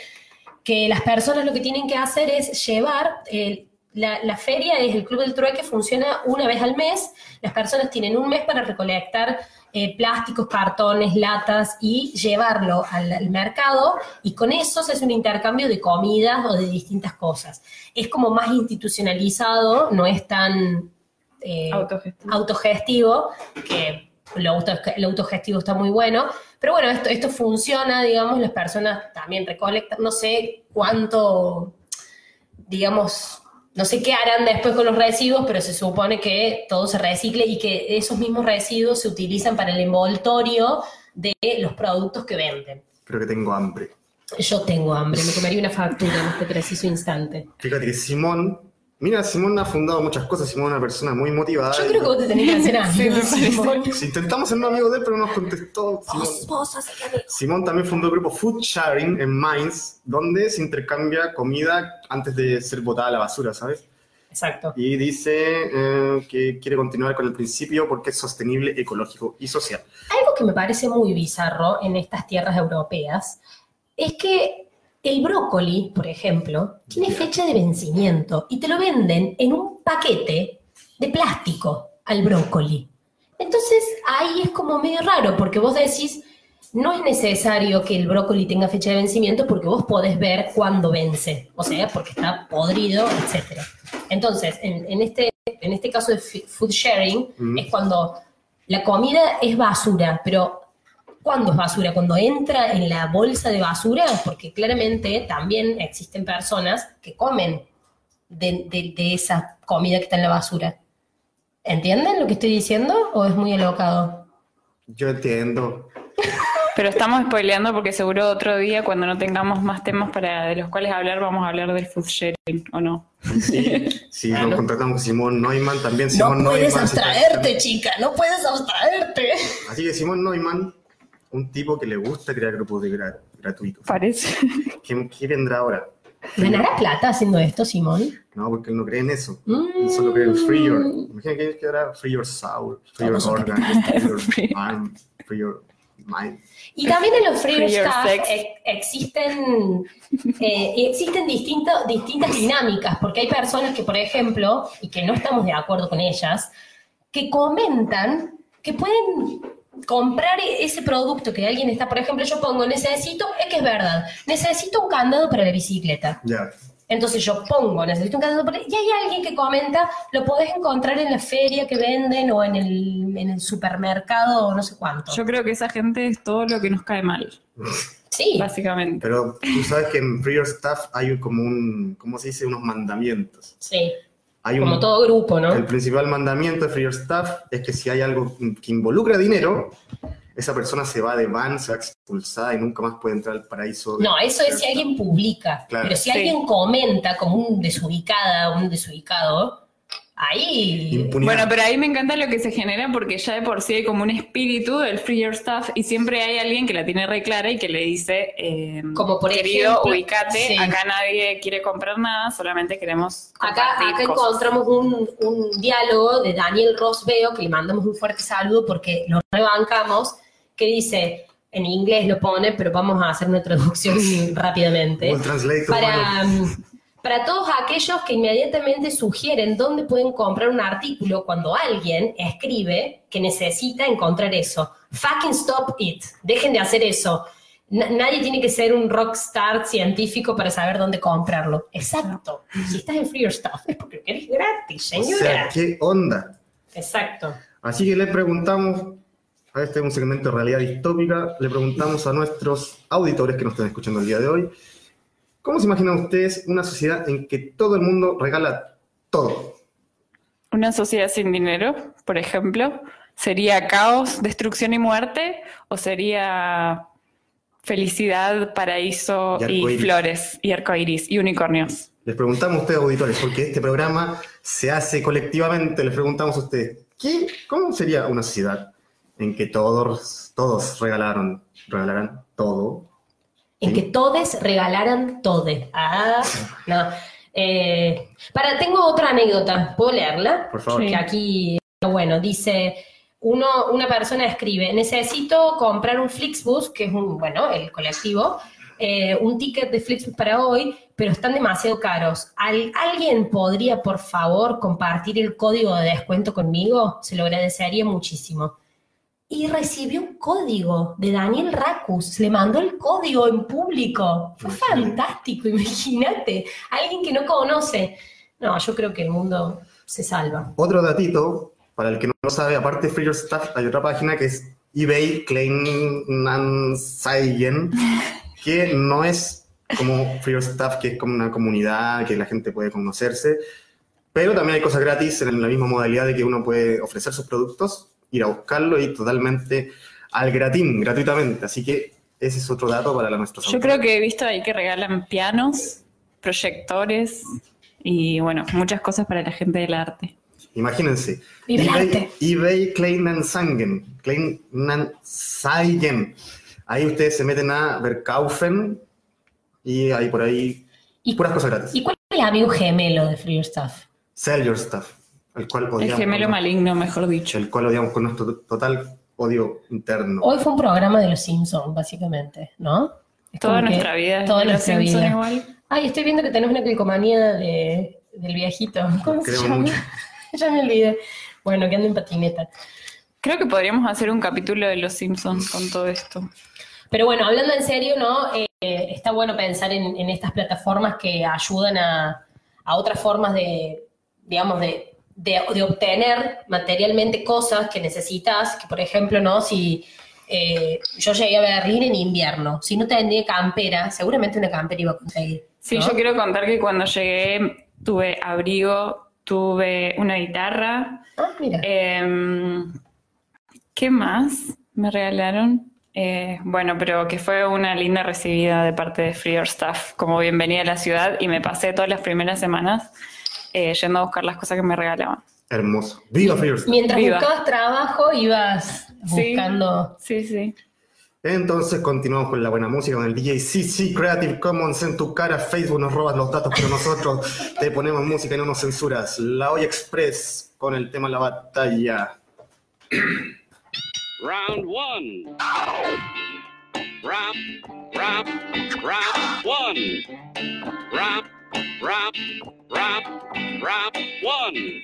que las personas lo que tienen que hacer es llevar, el- la, la feria es el Club del Trueque, funciona una vez al mes, las personas tienen un mes para recolectar eh, plásticos, cartones, latas y llevarlo al, al mercado y con eso se hace un intercambio de comidas o de distintas cosas. Es como más institucionalizado, no es tan... eh, Autogestivo. autogestivo, que lo, auto- lo autogestivo está muy bueno, pero bueno, esto, esto funciona, digamos, las personas también recolectan, no sé cuánto, digamos, no sé qué harán después con los residuos, pero se supone que todo se recicle y que esos mismos residuos se utilizan para el envoltorio de los productos que venden. creo que tengo hambre. Yo tengo hambre, me comería una factura en este preciso instante. Fíjate que Simón, mira, Simón ha fundado muchas cosas, Simón es una persona muy motivada. Yo creo que vos te tenés que hacer parece. Simón. Si intentamos ser un amigo de él, pero no nos contestó. Simón. Vos, amigo. Simón también fundó el grupo Food Sharing en Mainz, donde se intercambia comida antes de ser botada a la basura, ¿sabes? Exacto. Y dice eh, que quiere continuar con el principio porque es sostenible, ecológico y social. Algo que me parece muy bizarro en estas tierras europeas es que el brócoli, por ejemplo, tiene fecha de vencimiento y te lo venden en un paquete de plástico al brócoli. Entonces ahí es como medio raro porque vos decís, no es necesario que el brócoli tenga fecha de vencimiento porque vos podés ver cuándo vence, o sea, porque está podrido, etc. Entonces, en, en este, en este caso de food sharing, Mm. es cuando la comida es basura, pero ¿cuándo es basura? Cuando entra en la bolsa de basura, porque claramente también existen personas que comen de, de- de esa comida que está en la basura. ¿Entienden lo que estoy diciendo o es muy alocado? Yo entiendo. Pero estamos spoileando porque seguro otro día, cuando no tengamos más temas para de los cuales hablar, vamos a hablar del food sharing, ¿o no? Sí, Claro. nos contratamos con Simón Neumann, también No puedes Neumann. abstraerte, chica, no puedes abstraerte. Así que Simón Neumann, un tipo que le gusta crear grupos de gra- gratuitos. Parece. ¿Qué, qué vendrá ahora? ¿Ganará plata haciendo esto, Simón? No, porque él no cree en eso. Mm. Él solo cree en free your. Imagina que ahora free your soul, free your organ, free your mind, free your mind. Y también en los free Free your staff eh, existen, eh, existen distinto- distintas dinámicas, porque hay personas que, por ejemplo, y que no estamos de acuerdo con ellas, que comentan que pueden comprar e- ese producto que alguien está, por ejemplo, yo pongo, necesito, es que es verdad, necesito un candado para la bicicleta. Ya. Entonces yo pongo, necesito un candado para... Y hay alguien que comenta, lo podés encontrar en la feria que venden o en el, en el supermercado o no sé cuánto. Yo creo que esa gente es todo lo que nos cae mal, sí, básicamente. Pero tú sabes que en free your stuff hay como un. ¿Cómo se dice? Unos mandamientos. sí, Hay como un, todo grupo, ¿no? El principal mandamiento de Free Your Stuff es que si hay algo que involucra dinero, esa persona se va de van, se va expulsada y nunca más puede entrar al paraíso. No, eso es si alguien publica. Claro. Pero si Sí. alguien comenta como un desubicada, un desubicado, ahí. Impunidad. Bueno, pero ahí me encanta lo que se genera porque ya de por sí hay como un espíritu del free your stuff y siempre hay alguien que la tiene re clara y que le dice, eh, Como por querido, ejemplo, ubicate, sí. acá nadie quiere comprar nada, solamente queremos Acá, acá cosas". encontramos un, un diálogo de Daniel Rosbeo, que le mandamos un fuerte saludo porque lo rebancamos, que dice, en inglés lo pone, pero vamos a hacer una traducción rápidamente. Para, bueno. Para todos aquellos que inmediatamente sugieren dónde pueden comprar un artículo cuando alguien escribe que necesita encontrar eso. Fucking stop it. Dejen de hacer eso. Na- nadie tiene que ser un rockstar científico para saber dónde comprarlo. Exacto. Si estás en Free Your Stuff es porque querés gratis, O señora. sea, ¿qué onda? Exacto. Así que le preguntamos, a este es un segmento de realidad distópica, le preguntamos a nuestros auditores que nos están escuchando el día de hoy, ¿cómo se imaginan ustedes una sociedad en que todo el mundo regala todo? Una sociedad sin dinero, por ejemplo, ¿sería caos, destrucción y muerte? ¿O sería felicidad, paraíso Y flores y arcoíris y unicornios? Les preguntamos a ustedes, auditores, porque este programa se hace colectivamente, les preguntamos a ustedes, ¿qué, ¿cómo sería una sociedad en que todos, todos regalaron, regalaran todo? En que todos regalaran todo. Ah, no. Eh, para, tengo otra anécdota. ¿Puedo leerla? Por favor. Sí. Que aquí, bueno, dice, uno, una persona escribe, necesito comprar un Flixbus, que es un, bueno, el colectivo, eh, un ticket de Flixbus para hoy, pero están demasiado caros. ¿Al- ¿Alguien podría, por favor, compartir el código de descuento conmigo? Se lo agradecería muchísimo. Y recibió un código de Daniel Racus. Le mandó el código en público. Fue fantástico, imagínate. Alguien que no conoce. No, yo creo que el mundo se salva. Otro datito, para el que no sabe, aparte de Free Your Stuff, hay otra página que es eBay Kleinanzeigen, que no es como Free Your Stuff, que es como una comunidad que la gente puede conocerse, pero también hay cosas gratis en la misma modalidad de que uno puede ofrecer sus productos, ir a buscarlo y totalmente al gratín, gratuitamente. Así que ese es otro dato para la nuestra Yo creo que he visto ahí que regalan pianos, proyectores y bueno, muchas cosas para la gente del arte. Imagínense. EBay, arte. eBay Kleinanzeigen. Kleinanzeigen. Ahí ustedes se meten a Verkaufen y hay por ahí ¿Y, puras cosas gratis. ¿y cuál es el amigo gemelo de Free Your Stuff? Sell your stuff. El cual El odiamos. gemelo con- maligno, mejor dicho. El cual odiamos con nuestro total odio interno. Hoy fue un programa de los Simpsons, básicamente, ¿no? Es Toda nuestra vida toda nuestra Simpson vida. igual. Ay, estoy viendo que tenés una calcomanía de, del viejito. ¿Cómo se llama? mucho. ya me olvidé. Bueno, que anda en patineta. Creo que podríamos hacer un capítulo de Los Simpsons con todo esto. Pero bueno, hablando en serio, ¿no? Eh, está bueno pensar en, en estas plataformas que ayudan a, a otras formas de, digamos, de, de- de obtener materialmente cosas que necesitas, que por ejemplo, ¿no? Si eh, yo llegué a Berlín en invierno, si no tendría campera, seguramente una campera iba a conseguir. Sí, yo quiero contar que cuando llegué tuve abrigo, tuve una guitarra. Ah, mira. Em, ¿Qué más me regalaron? Eh, bueno, pero que fue una linda recibida de parte de Free Your Stuff, como bienvenida a la ciudad, y me pasé todas las primeras semanas eh, yendo a buscar las cosas que me regalaban. Hermoso. Viva Stuff. Mientras Viva. buscabas trabajo, ibas buscando. Sí, sí. Entonces continuamos con la buena música, con el DJ CC Creative Commons en tu cara. Facebook nos robas los datos, pero nosotros te ponemos música y no nos censuras. La Hoy Express con el tema La Batalla. Round one. Round, round, round one. Round, round, round, round one.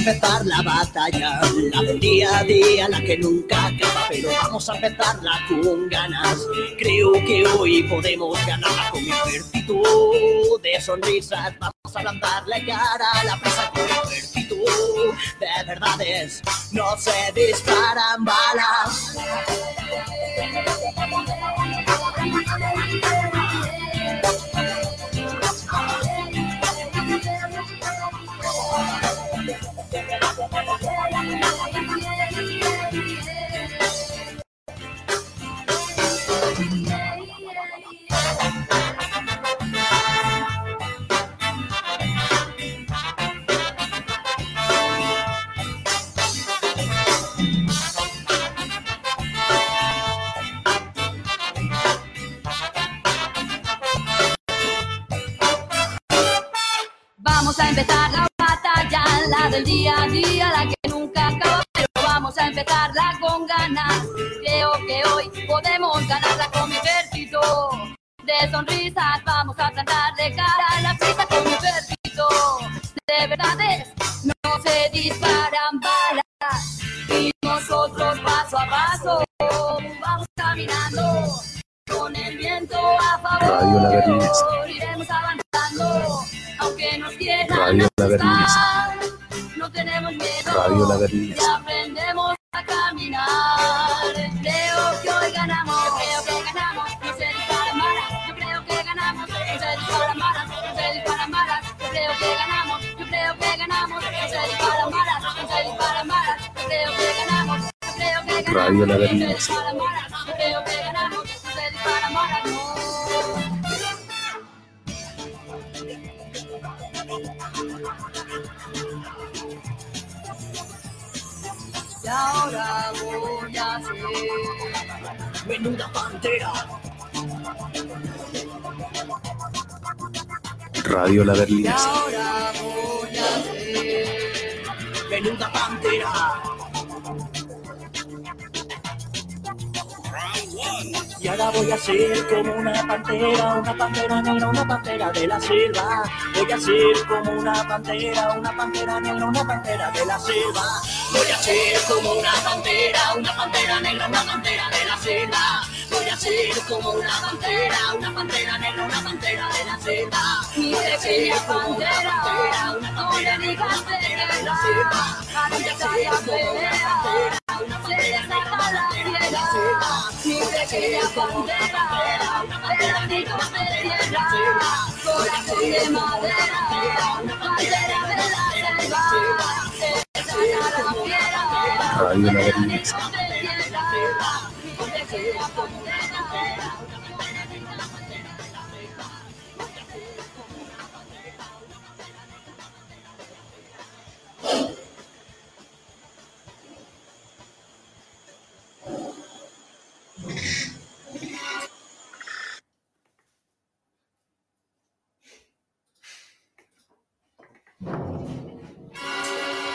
Empezar la batalla, la del día a día, la que nunca acaba, pero vamos a empezarla con ganas. Creo que hoy podemos ganarla con ejército de sonrisas. Vamos a plantarle cara a la presa con ejército de verdades. No se disparan balas. you. Que ganamos. Yo creo que ganamos. Radio La Berlinesa. Ahora voy a hacer Menuda pantera. Radio La Berlinesa. ahora voy a hacer Menuda pantera. Y ahora voy a ser como una pantera, una pantera negra, una pantera de la selva. Voy a ser como una pantera, una pantera negra, una pantera de la selva. Voy a ser como una pantera, una pantera negra, una pantera de la selva. Voy a ser como una pantera, una pantera negra, una pantera de la selva. Voy a ser como una pantera, una pantera negra, una pantera de la selva. Voy a ser como una pantera, una se pantera negra, desata una la pantera de la tierra, corazón de madera, pantera de la selva. La La pedacitos de tierra, pequeña pantera.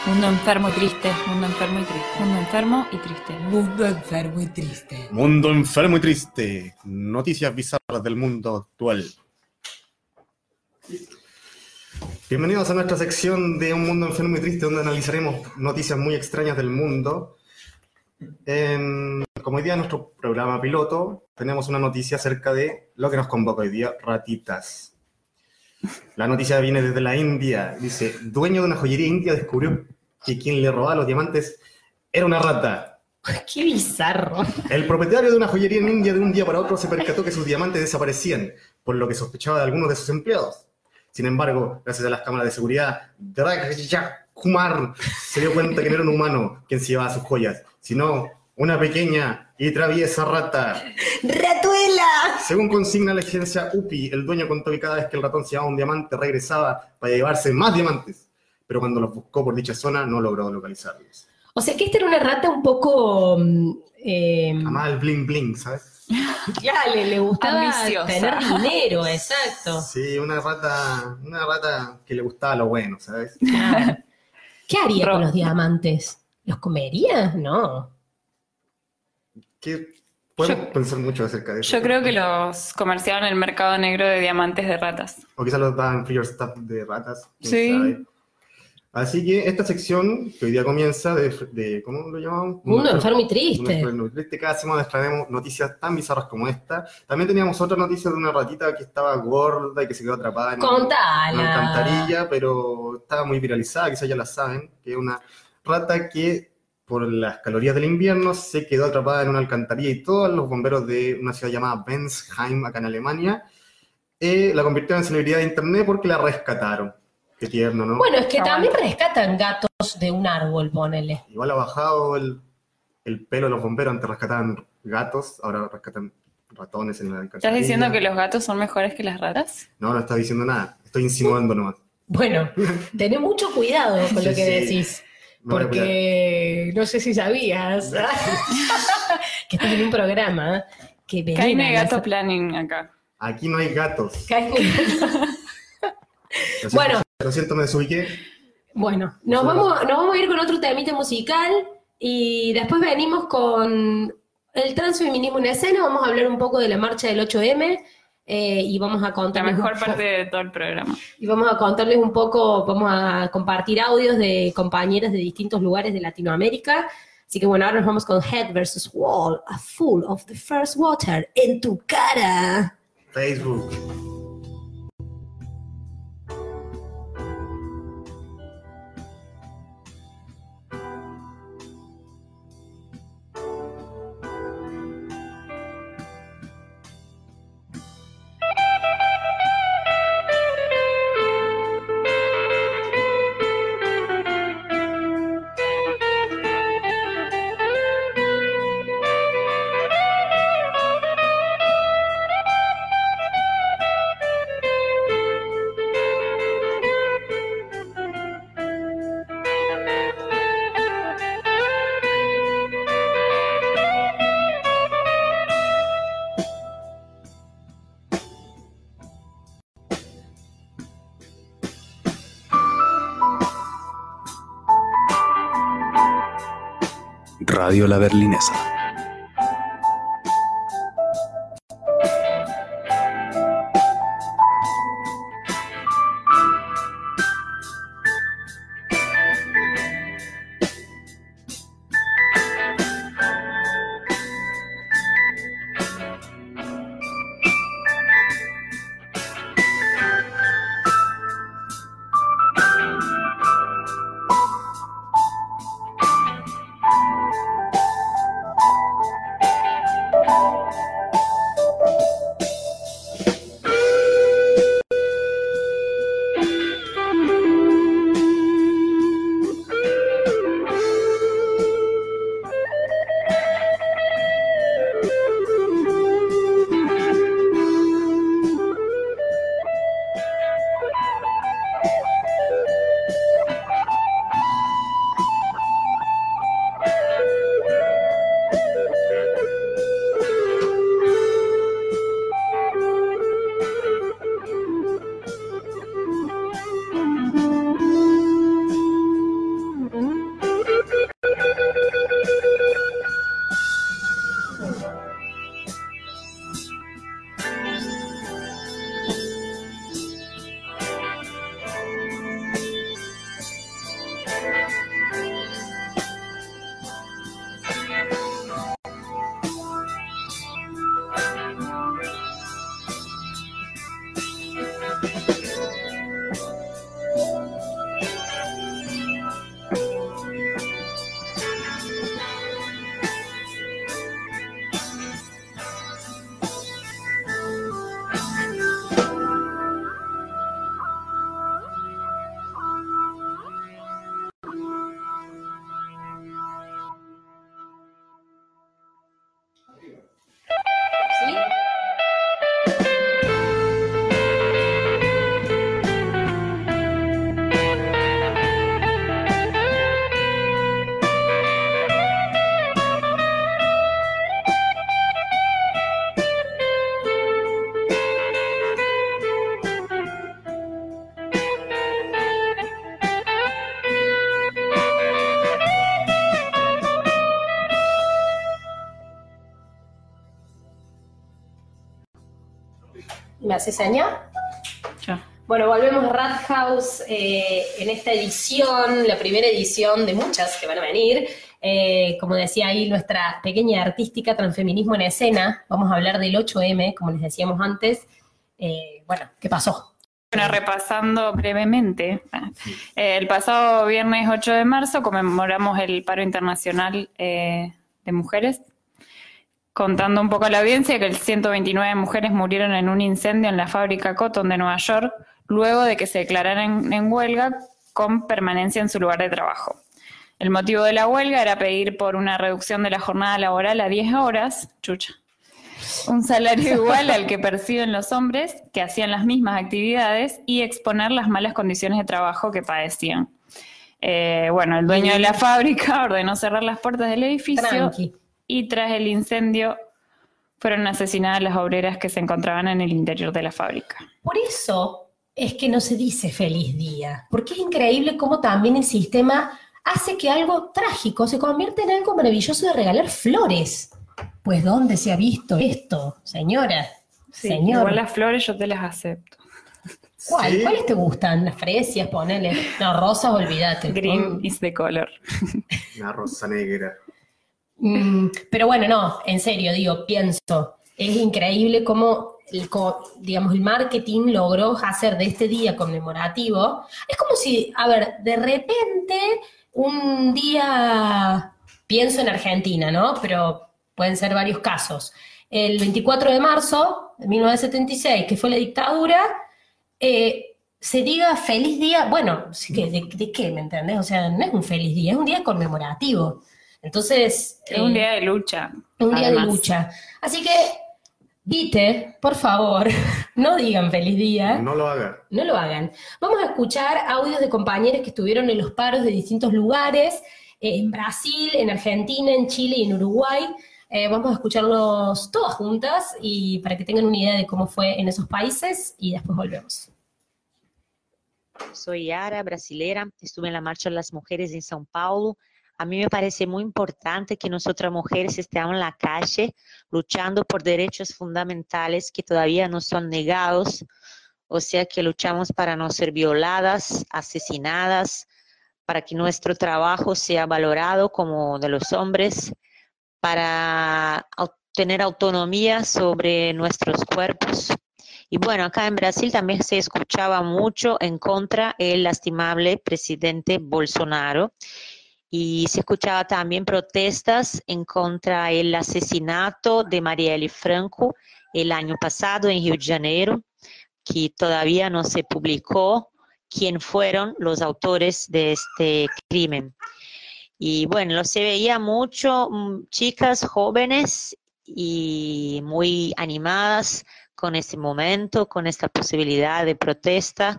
Mundo enfermo y triste, mundo enfermo y triste, mundo enfermo y triste. Mundo enfermo y triste. Mundo enfermo y triste. Noticias bizarras del mundo actual. Bienvenidos a nuestra sección de Un Mundo Enfermo y Triste, donde analizaremos noticias muy extrañas del mundo. En- como hoy día es nuestro programa piloto, tenemos una noticia acerca de lo que nos convoca hoy día, ratitas. La noticia viene desde la India. Dice, dueño de una joyería india descubrió que quien le robaba los diamantes era una rata. Qué bizarro. El propietario de una joyería en India de un día para otro se percató que sus diamantes desaparecían, por lo que sospechaba de algunos de sus empleados. Sin embargo, gracias a las cámaras de seguridad, Dragya Kumar se dio cuenta que no era un humano quien se llevaba sus joyas, sino una pequeña y traviesa rata. ¡Ratuela! Según consigna la agencia UPI, el dueño contó que cada vez que el ratón se llevaba un diamante regresaba para llevarse más diamantes, pero cuando los buscó por dicha zona no logró localizarlos. O sea que esta era una rata un poco. mm, eh, Amaba el bling bling, ¿sabes? ya, le, le gustaba Ambiciosa. tener dinero, exacto. Sí, una rata, una rata que le gustaba lo bueno, ¿sabes? Claro. ¿Qué haría Ro- con los diamantes? ¿Los comería? No. Que podemos pensar mucho acerca de eso. Yo creo que los comerciaban en el mercado negro de diamantes de ratas. O quizás los daban free stuff de ratas. Sí. sabe. Así que esta sección, que hoy día comienza, de, de- ¿cómo lo llamamos? Mundo enfermo y Mundo triste. y triste. Cada semana traemos noticias tan bizarras como esta. También teníamos otra noticia de una ratita que estaba gorda y que se quedó atrapada en una alcantarilla, pero estaba muy viralizada, quizás ya la saben, que es una rata que por las calorías del invierno se quedó atrapada en una alcantarilla y todos los bomberos de una ciudad llamada Bensheim, acá en Alemania, eh, la convirtieron en celebridad de internet porque la rescataron. Qué tierno, ¿no? Bueno, es que también rescatan gatos de un árbol, ponele. Igual ha bajado el, el pelo de los bomberos, antes rescataban gatos, ahora rescatan ratones en la alcantarilla. ¿Estás diciendo que los gatos son mejores que las ratas? No, no está diciendo nada, estoy insinuando nomás. Bueno, tené mucho cuidado con lo que sí. decís. Me. Porque no sé si sabías que estás en un programa que Caine venían a Gato Planning acá. Aquí no hay gatos. Bueno. Lo siento, me desubiqué. Bueno, nos vamos, nos vamos a ir con otro temita musical Y después venimos con el transfeminismo en escena, vamos a hablar un poco de la marcha del 8M eh, y vamos a La contarles mejor un parte de todo el programa. y vamos a contarles un poco, vamos a compartir audios de compañeras de distintos lugares de Latinoamérica. Así que bueno, ahora nos vamos con Head versus Wall, a full of the first water en tu cara. Facebook. Radio La Berlinesa. ¿Me hace señal? Ya. Bueno, volvemos a Rat House eh, en esta edición, la primera edición de muchas que van a venir. Eh, como decía ahí nuestra pequeña artística Transfeminismo en Escena, vamos a hablar del 8M, como les decíamos antes. Eh, bueno, ¿qué pasó? Bueno, repasando brevemente, el pasado viernes 8 de marzo conmemoramos el paro internacional de mujeres, contando un poco a la audiencia que el 129 mujeres murieron en un incendio en la fábrica Cotton de Nueva York, luego de que se declararan en huelga con permanencia en su lugar de trabajo. El motivo de la huelga era pedir por una reducción de la jornada laboral a 10 horas, chucha, un salario igual al que perciben los hombres que hacían las mismas actividades y exponer las malas condiciones de trabajo que padecían. Eh, bueno, el dueño de la fábrica ordenó cerrar las puertas del edificio Tranqui. Y tras el incendio fueron asesinadas las obreras que se encontraban en el interior de la fábrica. Por eso es que no se dice feliz día, porque es increíble cómo también el sistema hace que algo trágico se convierta en algo maravilloso de regalar flores. Pues ¿dónde se ha visto esto, señora? Sí, Señor. igual las flores yo te las acepto. ¿Cuál? Sí. ¿Cuáles te gustan? Las fresias, ponele. No, rosas, olvídate. Green is the color. Una rosa negra. Mm, pero bueno, no, en serio, digo, pienso, es increíble cómo, el, digamos, el marketing logró hacer de este día conmemorativo. Es como si, a ver, de repente, un día, pienso en Argentina, ¿no? Pero pueden ser varios casos. El 24 de marzo de 1976, que fue la dictadura, eh, se diga feliz día, bueno, ¿de, de qué, me entendés? O sea, no es un feliz día, es un día conmemorativo. Entonces... Es un eh, día de lucha. un día además. de lucha. Así que, Vite, por favor, no digan feliz día. No lo haga. No lo hagan. Vamos a escuchar audios de compañeros que estuvieron en los paros de distintos lugares, eh, en Brasil, en Argentina, en Chile y en Uruguay. Eh, vamos a escucharlos todas juntas y para que tengan una idea de cómo fue en esos países y después volvemos. Soy Yara, brasileira, estuve en la Marcha de las Mujeres en São Paulo. A mí me parece muy importante que nosotras mujeres estemos en la calle luchando por derechos fundamentales que todavía no son negados, o sea que luchamos para no ser violadas, asesinadas, para que nuestro trabajo sea valorado como de los hombres, para tener autonomía sobre nuestros cuerpos. Y bueno, acá en Brasil también se escuchaba mucho en contra el lastimable presidente Bolsonaro y se escuchaba también protestas en contra el asesinato de Marielle Franco el año pasado en Río de Janeiro, que todavía no se publicó quién fueron los autores de este crimen. Y bueno, se veía mucho, mm, chicas jóvenes y muy animadas con ese momento, con esta posibilidad de protesta,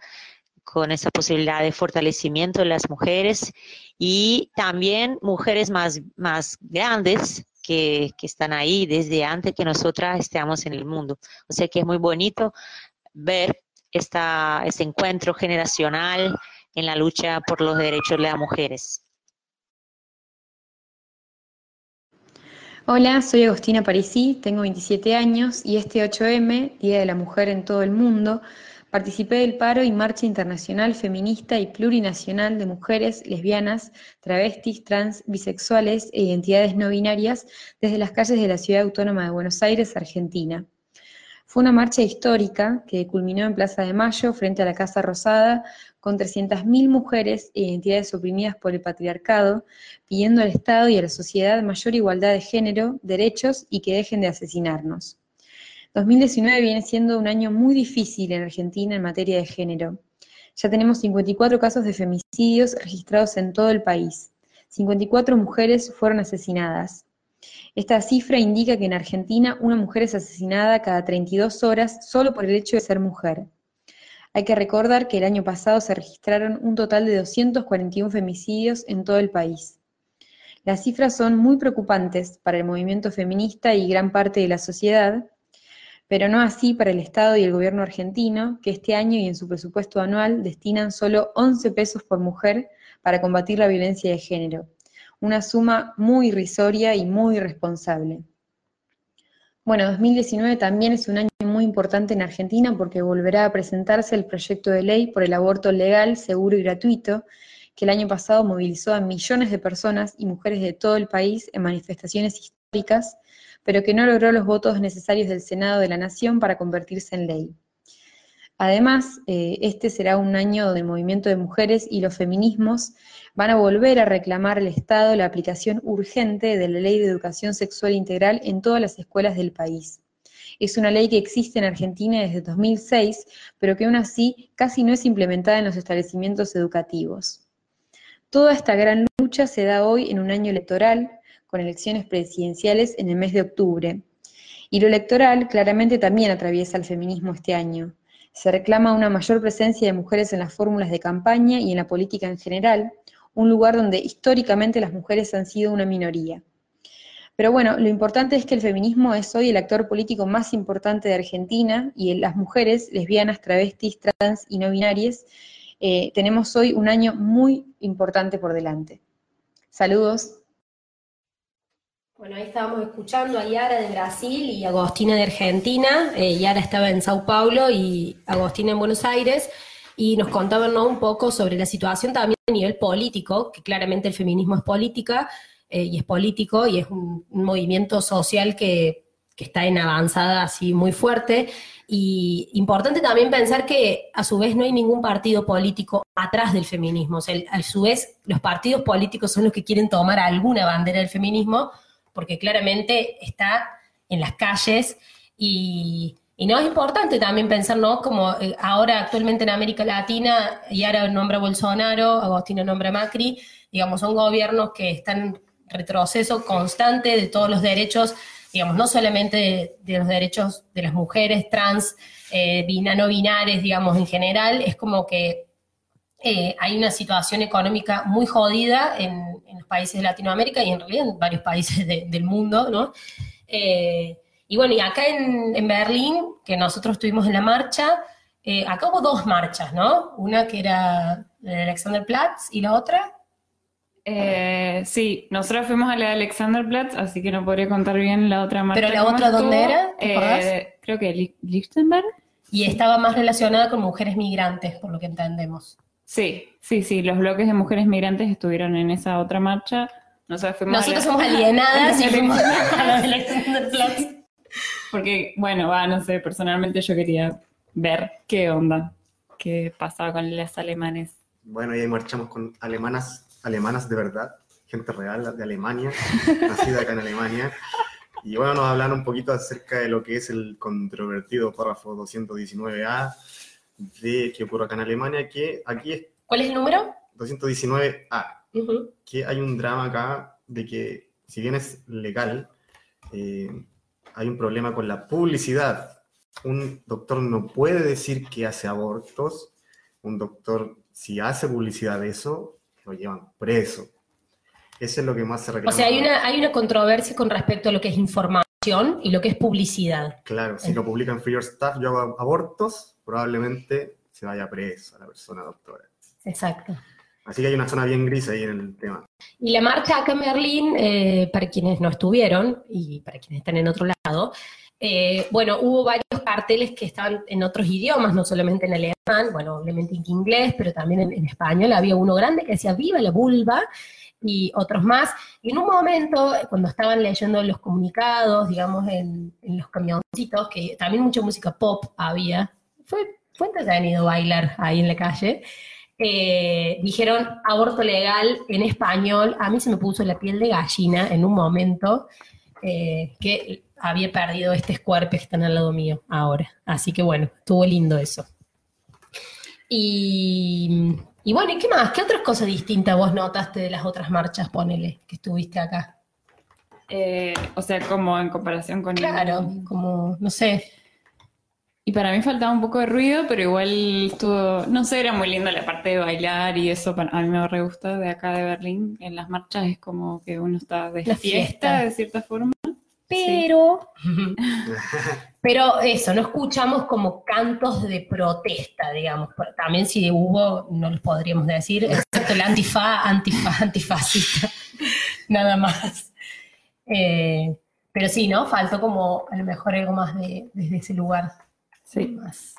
con esa posibilidad de fortalecimiento de las mujeres y también mujeres más, más grandes que, que están ahí desde antes que nosotras estemos en el mundo. O sea que es muy bonito ver esta, este encuentro generacional en la lucha por los derechos de las mujeres. Hola, soy Agostina Parisi, tengo 27 años y este 8M, Día de la Mujer en todo el mundo, participé del paro y marcha internacional feminista y plurinacional de mujeres, lesbianas, travestis, trans, bisexuales e identidades no binarias desde las calles de la Ciudad Autónoma de Buenos Aires, Argentina. Fue una marcha histórica que culminó en Plaza de Mayo frente a la Casa Rosada con 300.000 mujeres e identidades oprimidas por el patriarcado, pidiendo al Estado y a la sociedad mayor igualdad de género, derechos y que dejen de asesinarnos. 2019 viene siendo un año muy difícil en Argentina en materia de género. Ya tenemos 54 casos de femicidios registrados en todo el país. 54 mujeres fueron asesinadas. Esta cifra indica que en Argentina una mujer es asesinada cada 32 horas solo por el hecho de ser mujer. Hay que recordar que el año pasado se registraron un total de 241 femicidios en todo el país. Las cifras son muy preocupantes para el movimiento feminista y gran parte de la sociedad, pero no así para el Estado y el gobierno argentino, que este año y en su presupuesto anual destinan solo 11 pesos por mujer para combatir la violencia de género, una suma muy irrisoria y muy irresponsable. Bueno, 2019 también es un año muy importante en Argentina porque volverá a presentarse el proyecto de ley por el aborto legal, seguro y gratuito, que el año pasado movilizó a millones de personas y mujeres de todo el país en manifestaciones históricas, pero que no logró los votos necesarios del Senado de la Nación para convertirse en ley. Además, eh, este será un año donde el movimiento de mujeres y los feminismos van a volver a reclamar al Estado la aplicación urgente de la Ley de Educación Sexual Integral en todas las escuelas del país. Es una ley que existe en Argentina desde 2006, pero que aún así casi no es implementada en los establecimientos educativos. Toda esta gran lucha se da hoy en un año electoral, con elecciones presidenciales en el mes de octubre. Y lo electoral claramente también atraviesa el feminismo este año. Se reclama una mayor presencia de mujeres en las fórmulas de campaña y en la política en general, un lugar donde históricamente las mujeres han sido una minoría. Pero bueno, lo importante es que el feminismo es hoy el actor político más importante de Argentina y las mujeres, lesbianas, travestis, trans y no binarias, eh, tenemos hoy un año muy importante por delante. Saludos. Bueno, ahí estábamos escuchando a Yara de Brasil y Agostina de Argentina. Eh, Yara estaba en Sao Paulo y Agostina en Buenos Aires. Y nos contaban ¿no? un poco sobre la situación también a nivel político, que claramente el feminismo es política eh, y es político y es un, un movimiento social que, que está en avanzada así muy fuerte. Y importante también pensar que a su vez no hay ningún partido político atrás del feminismo. O sea, a su vez los partidos políticos son los que quieren tomar alguna bandera del feminismo, porque claramente está en las calles y, no es importante también pensar, ¿no? Como eh, ahora actualmente en América Latina, y ahora nombra Bolsonaro, Agostina nombra Macri, digamos, son gobiernos que están en retroceso constante de todos los derechos, digamos, no solamente de, los derechos de las mujeres trans, eh, no binarias, digamos, en general, es como que eh, hay una situación económica muy jodida en, en los países de Latinoamérica y en realidad en varios países de- del mundo, ¿no? Eh, y bueno, y acá en, en Berlín, que nosotros estuvimos en la marcha, eh, acá hubo dos marchas, ¿no? Una que era la de Alexanderplatz y la otra. Eh, sí, nosotros fuimos a la de Alexanderplatz, así que no podría contar bien la otra marcha. ¿Pero la otra dónde era? ¿Te acordás? Eh, creo que Li- Lichtenberg. Y estaba más relacionada con mujeres migrantes, por lo que entendemos. Sí, sí, sí, los bloques de mujeres migrantes estuvieron en esa otra marcha. Nosotros somos alienadas y fuimos a la de Alexanderplatz. Porque, bueno, va, no sé, personalmente yo quería ver qué onda, qué pasaba con las alemanes. Bueno, y ahí marchamos con alemanas, alemanas de verdad, gente real de Alemania, nacida acá en Alemania. Y bueno, nos hablan un poquito acerca de lo que es el controvertido párrafo 219A de que ocurre acá en Alemania, que aquí es ¿Cuál es el número? 219A, Ujú. que hay un drama acá de que si bien es legal, eh, hay un problema con la publicidad. Un doctor no puede decir que hace abortos, un doctor si hace publicidad de eso, lo llevan preso. Eso es lo que más se O reclama. sea, hay una, hay una controversia con respecto a lo que es información y lo que es publicidad. Claro, si lo publican Free Your Stuff, yo hago abortos, probablemente se vaya preso a la persona doctora. Exacto. Así que hay una zona bien gris ahí en el tema. Y la marcha acá en Berlín, eh, para quienes no estuvieron y para quienes están en otro lado, eh, bueno, hubo varios carteles que estaban en otros idiomas, no solamente en alemán, bueno, obviamente en inglés, pero también en, en español. Había uno grande que decía Viva la vulva y otros más. Y en un momento, cuando estaban leyendo los comunicados, digamos, en, los camioncitos, que también mucha música pop había, fue, fue entretenido bailar ahí en la calle eh, dijeron aborto legal en español, a mí se me puso la piel de gallina en un momento eh, que había perdido este cuerpo que están al lado mío ahora. Así que bueno, estuvo lindo eso. Y, y bueno, ¿y qué más? ¿Qué otras cosas distintas vos notaste de las otras marchas, ponele, que estuviste acá? Eh, o sea, como en comparación con... Claro, como, no sé. Y para mí faltaba un poco de ruido, pero igual estuvo, no sé, era muy linda la parte de bailar y eso, a mí me re gusta de acá de Berlín, en las marchas es como que uno está de fiesta. de cierta forma. Pero, pero eso, no escuchamos como cantos de protesta, digamos. También si hubo, no los podríamos decir, excepto el antifa, antifa, antifascista, nada más. Eh, pero sí, ¿no? Faltó como a lo mejor algo más de, desde ese lugar. Sí. Más.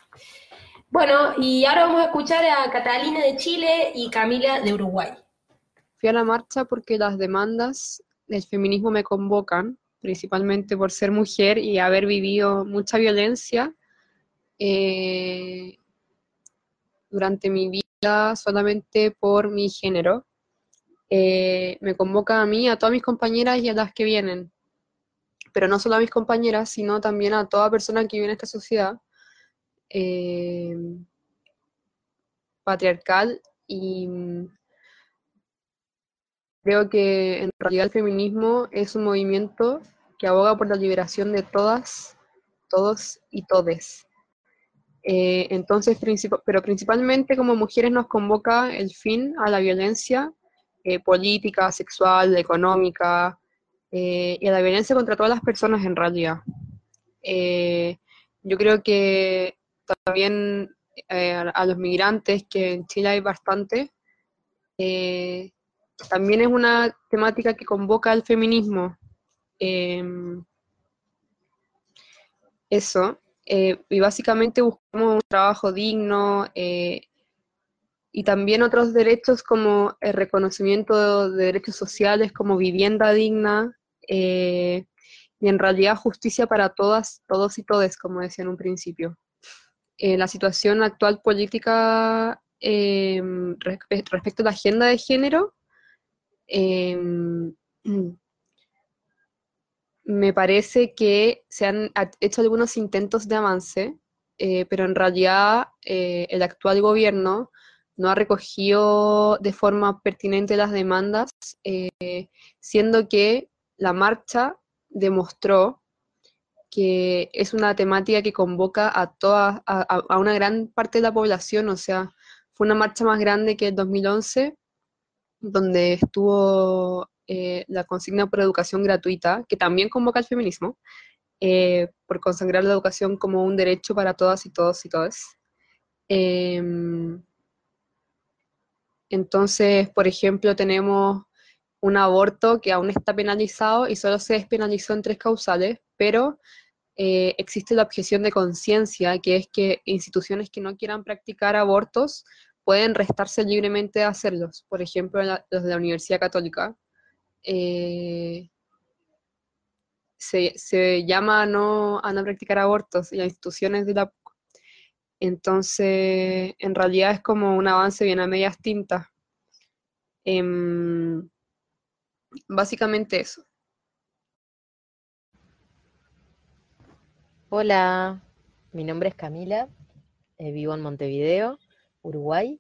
Bueno, y ahora vamos a escuchar a Catalina de Chile y Camila de Uruguay. Fui a la marcha porque las demandas del feminismo me convocan, principalmente por ser mujer y haber vivido mucha violencia eh, durante mi vida solamente por mi género. Eh, me convoca a mí, a todas mis compañeras y a las que vienen, pero no solo a mis compañeras, sino también a toda persona que vive en esta sociedad eh, patriarcal y Creo que en realidad el feminismo es un movimiento que aboga por la liberación de todas, todos y todes. Eh, entonces, princip- pero principalmente como mujeres nos convoca el fin a la violencia eh, política, sexual, económica eh, y a la violencia contra todas las personas en realidad. Yo creo que también a, los migrantes, que en Chile hay bastante, también es una temática que convoca al feminismo. Em, eso. eh, y básicamente buscamos un trabajo digno eh, y también otros derechos como el reconocimiento de derechos sociales como vivienda digna eh, y en realidad justicia para todas, todos y todes, como decía en un principio. La situación actual política respe- respecto a la agenda de género eh, me parece que se han ha- hecho algunos intentos de avance, eh, pero en realidad eh, el actual gobierno no ha recogido de forma pertinente las demandas, eh, siendo que la marcha demostró que es una temática que convoca a toda, a- a una gran parte de la población, o sea, fue una marcha más grande que el 2011, donde estuvo eh, la consigna por educación gratuita, que también convoca al feminismo, eh, por consagrar la educación como un derecho para todas y todos y todas. Em, entonces, por ejemplo, tenemos un aborto que aún está penalizado y solo se despenalizó en tres causales, pero eh, existe la objeción de conciencia, que es que instituciones que no quieran practicar abortos pueden restarse libremente de hacerlos. Por ejemplo, los de la Universidad Católica. eh, se, se llama a no, a no practicar abortos y a instituciones de la... Entonces, en realidad es como un avance bien a medias tintas. Em, básicamente eso. Hola, mi nombre es Camila, eh, vivo en Montevideo, Uruguay.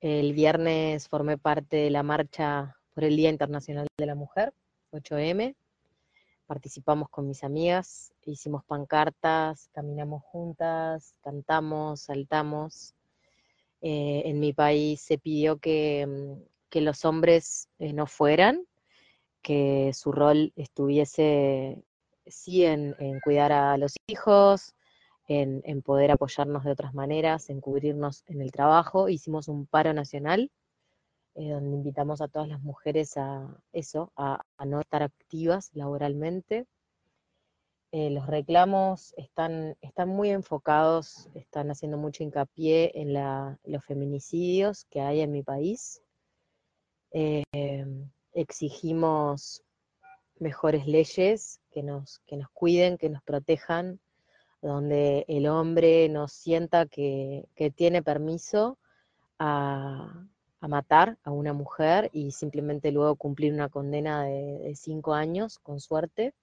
El viernes formé parte de la marcha por el Día Internacional de la Mujer, 8M. Participamos con mis amigas, hicimos pancartas, caminamos juntas, cantamos, saltamos. Eh, en mi país se pidió que, mm, los hombres eh, no fueran, que su rol estuviese sí en cuidar a los hijos, en, poder apoyarnos de otras maneras, en cubrirnos en el trabajo. Hicimos un paro nacional eh, donde invitamos a todas las mujeres a eso, a, no estar activas laboralmente. Eh, los reclamos están, están muy enfocados, están haciendo mucho hincapié en los feminicidios que hay en mi país. Eh, exigimos mejores leyes que nos, que nos cuiden, que nos protejan, donde el hombre no sienta que, que tiene permiso a, a matar a una mujer y simplemente luego cumplir una condena de, cinco años, con suerte.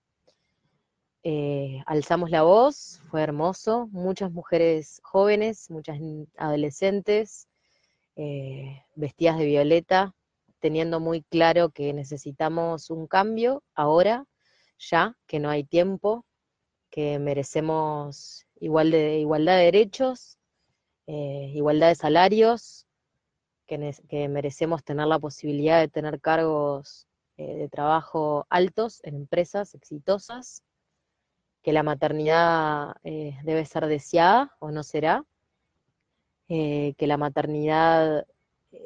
Eh, alzamos la voz, fue hermoso, muchas mujeres jóvenes, muchas adolescentes, eh, vestidas de violeta, teniendo muy claro que necesitamos un cambio ahora, ya, que no hay tiempo, que merecemos igualdad de derechos, eh, igualdad de salarios, que, merecemos tener la posibilidad de tener cargos eh, de trabajo altos en empresas exitosas, que la maternidad eh, debe ser deseada o no será, que la maternidad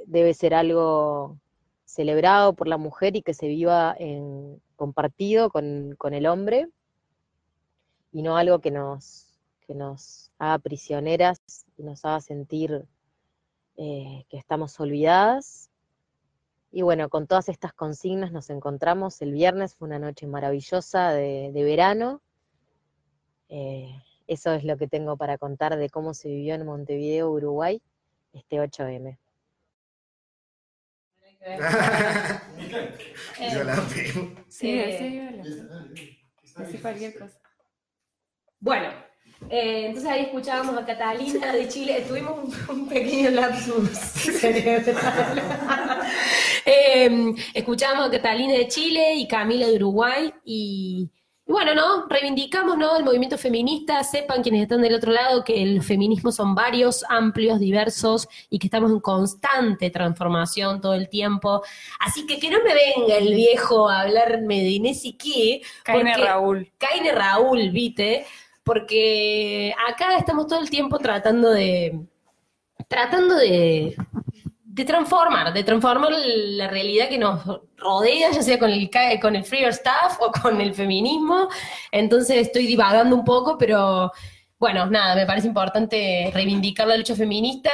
debe ser algo celebrado por la mujer y que se viva en compartido con el hombre y no algo que nos, que nos haga prisioneras y nos haga sentir eh, que estamos olvidadas. Y bueno, con todas estas consignas nos encontramos el viernes, fue una noche maravillosa de, de verano. Eh, eso es lo que tengo para contar de cómo se vivió en Montevideo, Uruguay, este 8M. Yo la veo. Sí, Eh, sí, cualquier cosa. Bueno, eh, entonces ahí escuchábamos a Catalina de Chile, tuvimos un, un pequeño lapsus cerebral. Eh, escuchábamos a Catalina de Chile y Camila de Uruguay y, y bueno, ¿no? Reivindicamos, ¿no? El movimiento feminista, sepan quienes están del otro lado que el feminismo son varios, amplios, diversos y que estamos en constante transformación todo el tiempo. Así que que no me venga el viejo a hablarme de Inés y qué. Caine Raúl. Caine Raúl, viste, porque acá estamos todo el tiempo tratando de, tratando de, de transformar, de transformar la realidad que nos rodea, ya sea con el, con el freer stuff o con el feminismo. Entonces estoy divagando un poco, pero bueno, nada, me parece importante reivindicar la lucha feminista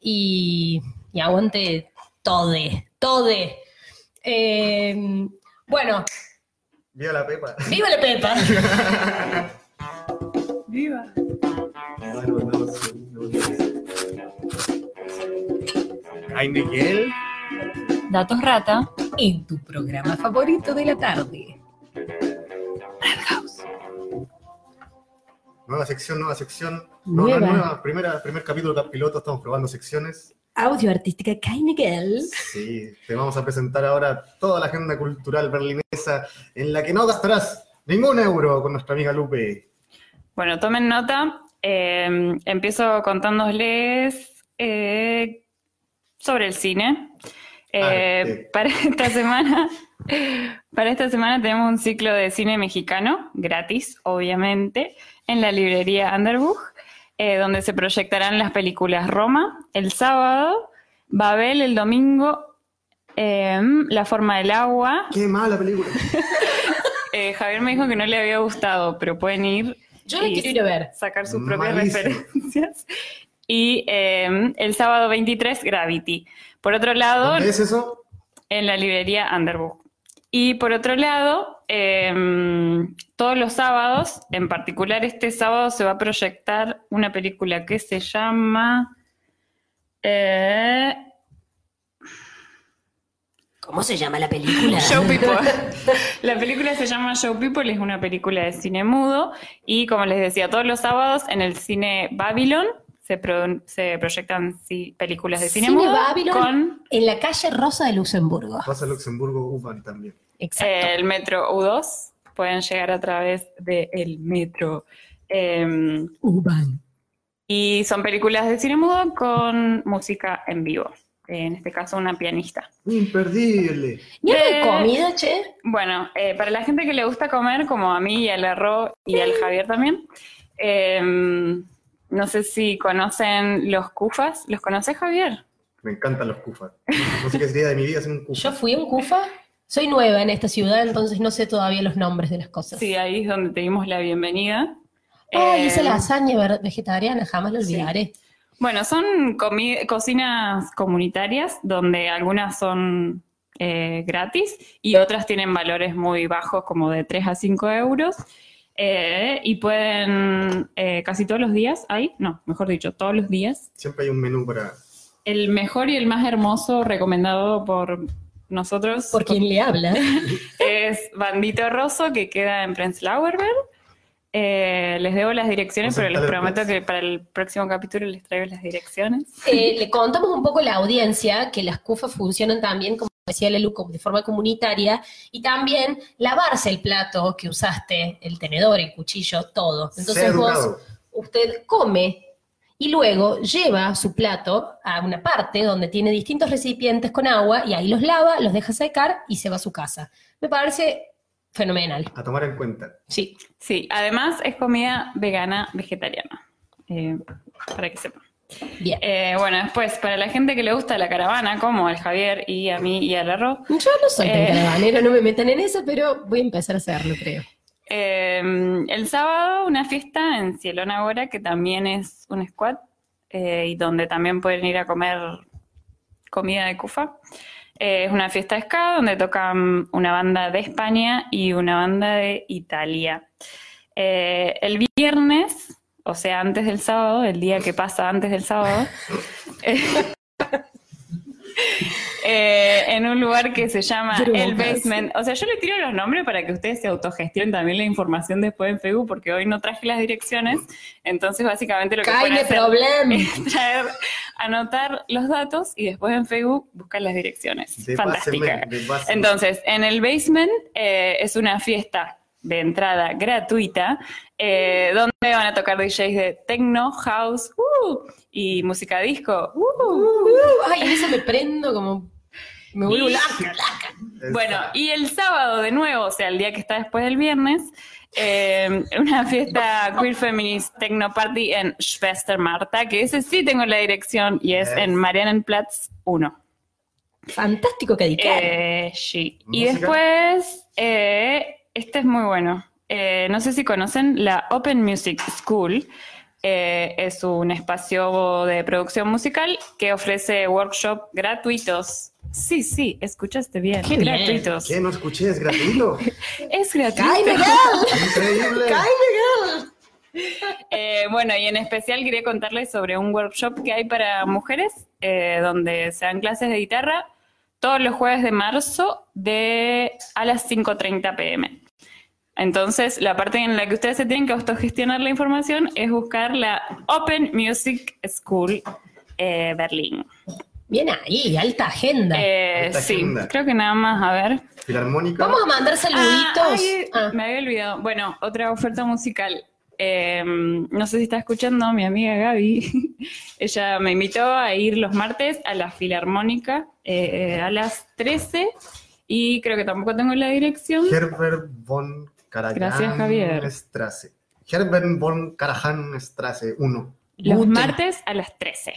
y, y aguante tode, tode. Eh, bueno, Viva la Pepa. ¡viva la Pepa! ¡Viva! Ay, Miguel. Datos Rata. En tu programa favorito de la tarde. Nueva sección, nueva sección. Nueva. Nueva, nueva. Primera, primer capítulo cap- piloto, estamos probando secciones. Audio artística Kai Miguel. Sí, te vamos a presentar ahora toda la agenda cultural berlinesa en la que no gastarás ningún euro con nuestra amiga Lupe. Bueno, tomen nota. Eh, empiezo contándoles eh, sobre el cine. Eh, Arte. para esta semana, para esta semana tenemos un ciclo de cine mexicano, gratis, obviamente, en la librería Underbuch, eh, donde se proyectarán las películas Roma el sábado, Babel el domingo, eh, La forma del agua. Qué mala película. Eh, Javier me dijo que no le había gustado, pero pueden ir. Yo la quiero ir a ver. Sacar sus propias Malísimo. referencias. Y eh, el sábado 23, Gravity. Por otro lado, ¿Dónde es eso? en la librería Underbook. Y por otro lado, eh, todos los sábados, en particular este sábado, se va a proyectar una película que se llama. eh, ¿Cómo se llama la película? Show People. La película se llama Show People, es una película de cine mudo y como les decía, todos los sábados en el cine Babylon se, pro- se proyectan sí, películas de cine, Cine mudo Babylon con en la calle Rosa de Luxemburgo. Vas a Luxemburgo, Uban también. Exacto. el metro U2. Pueden llegar a través del metro. eh, Uban. y son películas de cine mudo con música en vivo. En este caso, una pianista. Imperdible. ¿Y algo de Eh, comida, che? Bueno, eh, para la gente que le gusta comer, como a mí y al Arro y al Javier también, eh, no sé si conocen los kufas. ¿Los conoces, Javier? Me encantan los kufas. No sé qué sería de mi vida sin un kufa. Yo fui un Cufa. Soy nueva en esta ciudad, entonces no sé todavía los nombres de las cosas. Sí, ahí es donde te dimos la bienvenida. Ah, Eh, hice lasaña ver- vegetariana, jamás lo olvidaré. Bueno, son cocinas comunitarias donde algunas son eh, gratis y otras tienen valores muy bajos, como de 3 a 5 euros. eh, y pueden eh, casi todos los días, hay, no, mejor dicho, todos los días. Siempre hay un menú para. El mejor y el más hermoso recomendado por nosotros. Por quien le habla. Es Bandito Rosso, que queda en Prenzlauer Berg. Eh, les debo las direcciones, pero les prometo que para el próximo capítulo les traigo las direcciones. Eh, le contamos un poco a la audiencia que las CUFAs funcionan también, como decía Lelu, de forma comunitaria, y también lavarse el plato que usaste, el tenedor, el cuchillo, todo. Entonces vos, educado. usted come y luego lleva su plato a una parte donde tiene distintos recipientes con agua y ahí los lava, los deja secar y se va a su casa. Me parece fenomenal. A tomar en cuenta. Sí. Sí, además es comida vegana vegetariana. eh, para que sepan. Bien. Eh, bueno, después, para la gente que le gusta la caravana, como al Javier y a mí y al arroz. Yo no soy tan Eh, caravanera, no me metan en eso, pero voy a empezar a hacerlo, creo. Eh, el sábado una fiesta en Cielón Agora, que también es un squad, eh, y donde también pueden ir a comer comida de Cufa. Eh, es una fiesta de ska donde tocan una banda de España y una banda de Italia. Eh, el viernes, o sea, antes del sábado, el día que pasa antes del sábado, eh, eh, en un lugar que se llama El. Basement. O sea, yo le tiro los nombres para que ustedes se autogestionen también la información después en Facebook, porque hoy no traje las direcciones. Entonces, básicamente lo que pueden hacer es traer, anotar los datos y después en Facebook buscar las direcciones. De Fantástica. Entonces, en el basement eh, es una fiesta de entrada gratuita, eh, donde van a tocar DJs de techno, house uh, y música disco. uh. Uh, ay, eso me prendo como. Me vuelvo Y- laca, laca. Bueno, y el sábado de nuevo, o sea, el día que está después del viernes, eh, una fiesta queer feminist techno party en Schwester Marta, que ese sí tengo la dirección y es en Marianenplatz 1. Fantástico que. Eh, sí. Y después, eh, este es muy bueno. Eh, no sé si conocen la Open Music School. Eh, es un espacio de producción musical que ofrece workshops gratuitos. Sí, sí, escuchaste bien. Qué gratuitos. ¿Qué? ¿No escuché? ¿Es gratuito? Es gratuito. ¡Ay, Miguel! Increíble. ¡Ay, Miguel! Eh, bueno, y en especial quería contarles sobre un workshop que hay para mujeres, eh, donde se dan clases de guitarra todos los jueves de marzo de a las 5.30 pm. Entonces, la parte en la que ustedes se tienen que autogestionar la información es buscar la Open Music School eh, Berlín. Bien ahí, alta agenda. Eh, Alta sí, agenda. creo que nada más, a ver. Filarmónica. Vamos a mandar saluditos. Ah, ay, Me había olvidado. Bueno, otra oferta musical. Eh, no sé si está escuchando mi amiga Gaby. Ella me invitó a ir los martes a la Filarmónica eh, a las 13 y creo que tampoco tengo la dirección. Herbert von Karajan Gracias, Javier. Strasse. Herbert von Karajan Strasse 1. Los Guten. martes a las 13.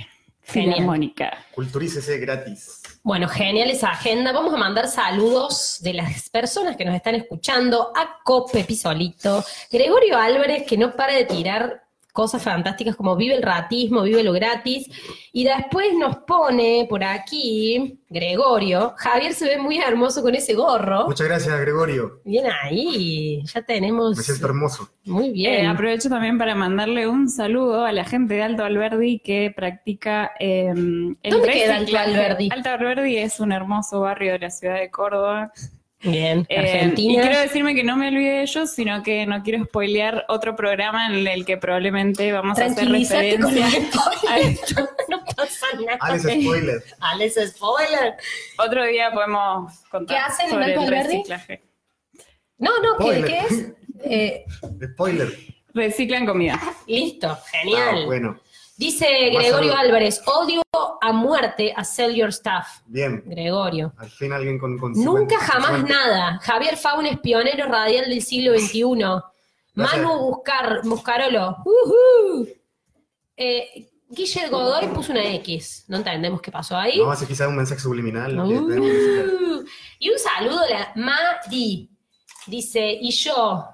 Genial. Filarmónica. Culturícese gratis. Bueno, genial esa agenda. Vamos a mandar saludos de las personas que nos están escuchando a Cope Pisolito, Gregorio Álvarez, que no para de tirar cosas fantásticas como vive el ratismo, vive lo gratis. Y después nos pone por aquí, Gregorio, Javier se ve muy hermoso con ese gorro. Muchas gracias, Gregorio. Bien ahí, ya tenemos... Me siento hermoso. Muy Eh, bien. aprovecho también para mandarle un saludo a la gente de Alto Alberdi que practica eh, el ¿Dónde queda Alto. Alberdi? Alto Alberdi es un hermoso barrio de la ciudad de Córdoba. Bien, Eh, Argentina. y quiero decirme que no me olvide de ellos, sino que no quiero spoilear otro programa en el que probablemente vamos a hacer Tranquilízate con referencia a esto. no pasa nada. Alex Spoiler. Alex Spoiler. Otro día podemos contar ¿Qué hacen en sobre Alto el reciclaje. No, no, ¿qué, Spoiler. ¿qué es? Eh, Spoiler. Reciclan comida. listo, genial. Ah, bueno, Dice Gregorio salud. Álvarez, odio a muerte a Sell Your Stuff. bien. Gregorio. Al fin alguien con... con Nunca 50, jamás 50. nada. Javier Faun es pionero radial del siglo XXI. Manu Buscar, Buscarolo. Ujú. Eh, Guille Godoy puso una X. No entendemos qué pasó ahí. No, hace quizás un mensaje subliminal. Uh. Y un saludo a la Mari. Dice, y yo,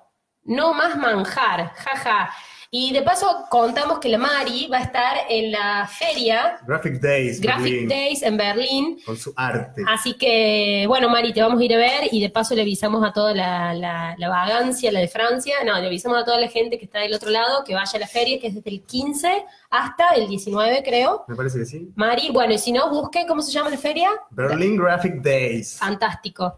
no más manjar, jaja. Y de paso contamos que la Mari va a estar en la feria Graphic Days. Graphic Berlín, Days en Berlín. Con su arte. Así que, bueno, Mari, te vamos a ir a ver y de paso le avisamos a toda la, la- la vagancia, la de Francia, no, le avisamos a toda la gente que está del otro lado que vaya a la feria, que es desde el 15 hasta el 19, creo. Me parece que sí. Mari, bueno, y si no, busquen cómo se llama la feria. Berlin Graphic Days. Fantástico.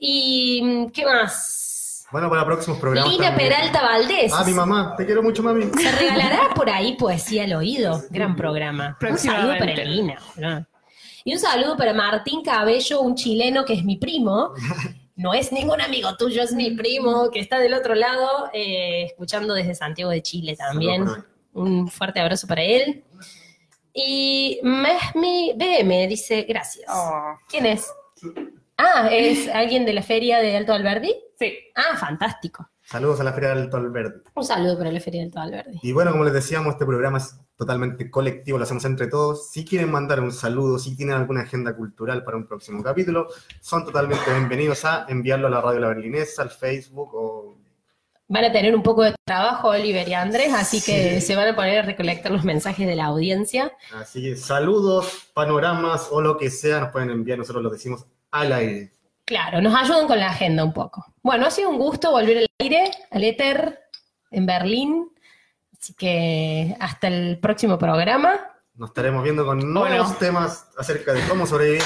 ¿Y mm, qué más? Bueno, para próximos programas. Lina también. Peralta Valdés. Ah, mi mamá. Te quiero mucho, mami. ¿Se regalará por ahí poesía al oído? Gran programa. Un saludo para. Lina. ¿no? Y un saludo para Martín Cabello, un chileno que es mi primo. No es ningún amigo tuyo, es mi primo que está del otro lado, eh, escuchando desde Santiago de Chile también. Un fuerte abrazo para él. Y Mehmi BM dice, gracias. Oh. ¿Quién es? Ah, ¿es alguien de la feria de Alto Alberdi? Sí. Ah, fantástico. Saludos a la Feria del Alto Alberdi. Un saludo para la feria de Alto Alberdi. Y bueno, como les decíamos, este programa es totalmente colectivo, lo hacemos entre todos. Si quieren mandar un saludo, si tienen alguna agenda cultural para un próximo capítulo, son totalmente bienvenidos a enviarlo a la Radio La Berlinesa, al Facebook o... Van a tener un poco de trabajo Oliver y Andrés, así que se van a poner a recolectar los mensajes de la audiencia. Así que saludos, panoramas o lo que sea, nos pueden enviar, nosotros lo decimos al aire. Claro, nos ayudan con la agenda un poco. Bueno, ha sido un gusto volver al aire, al éter, en Berlín. Así que hasta el próximo programa. Nos estaremos viendo con nuevos Bueno. temas acerca de cómo sobrevivir.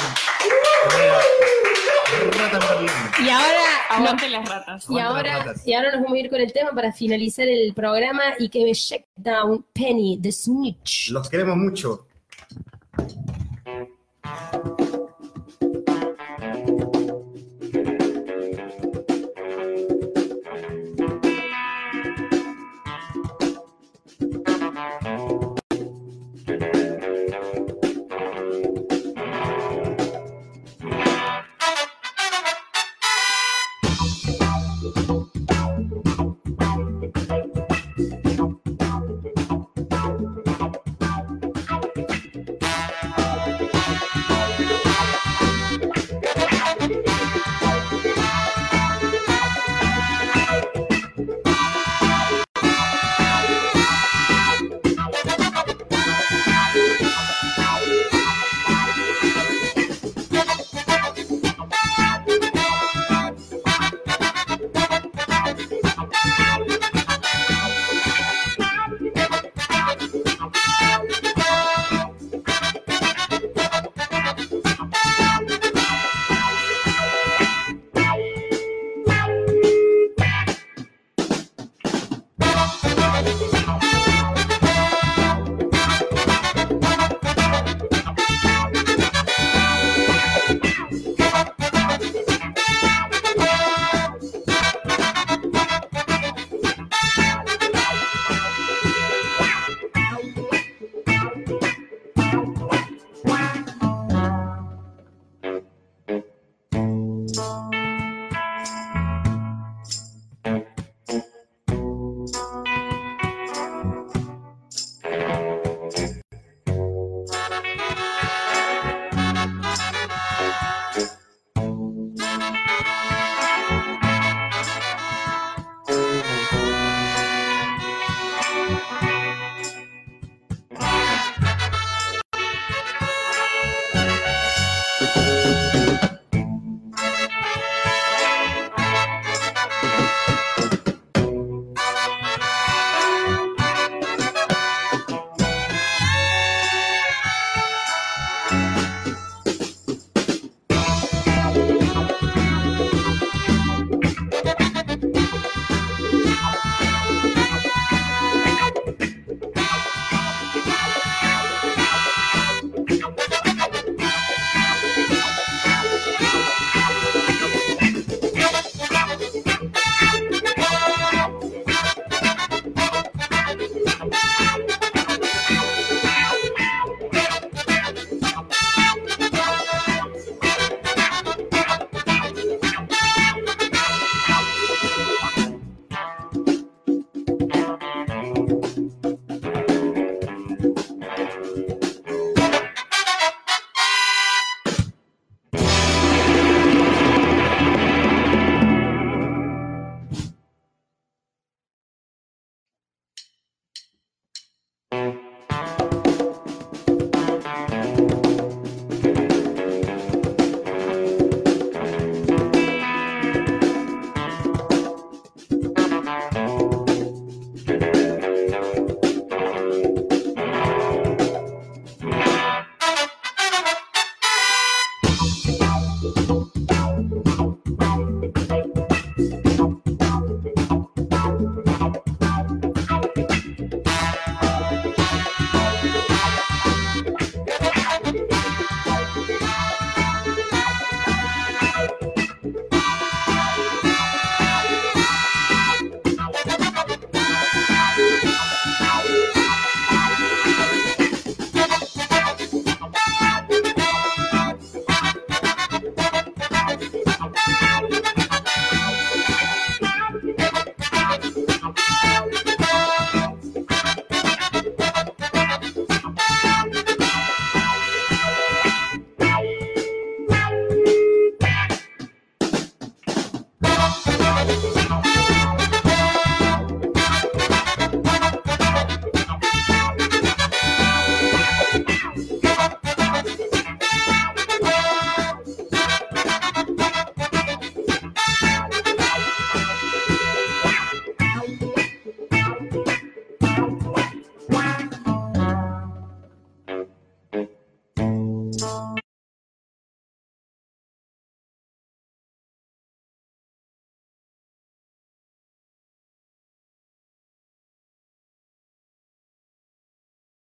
Y ahora, Aguante las ratas. y Aguante las ahora, ratas. y ahora nos vamos a ir con el tema para finalizar el programa y que me check down Penny the Snitch. Los queremos mucho.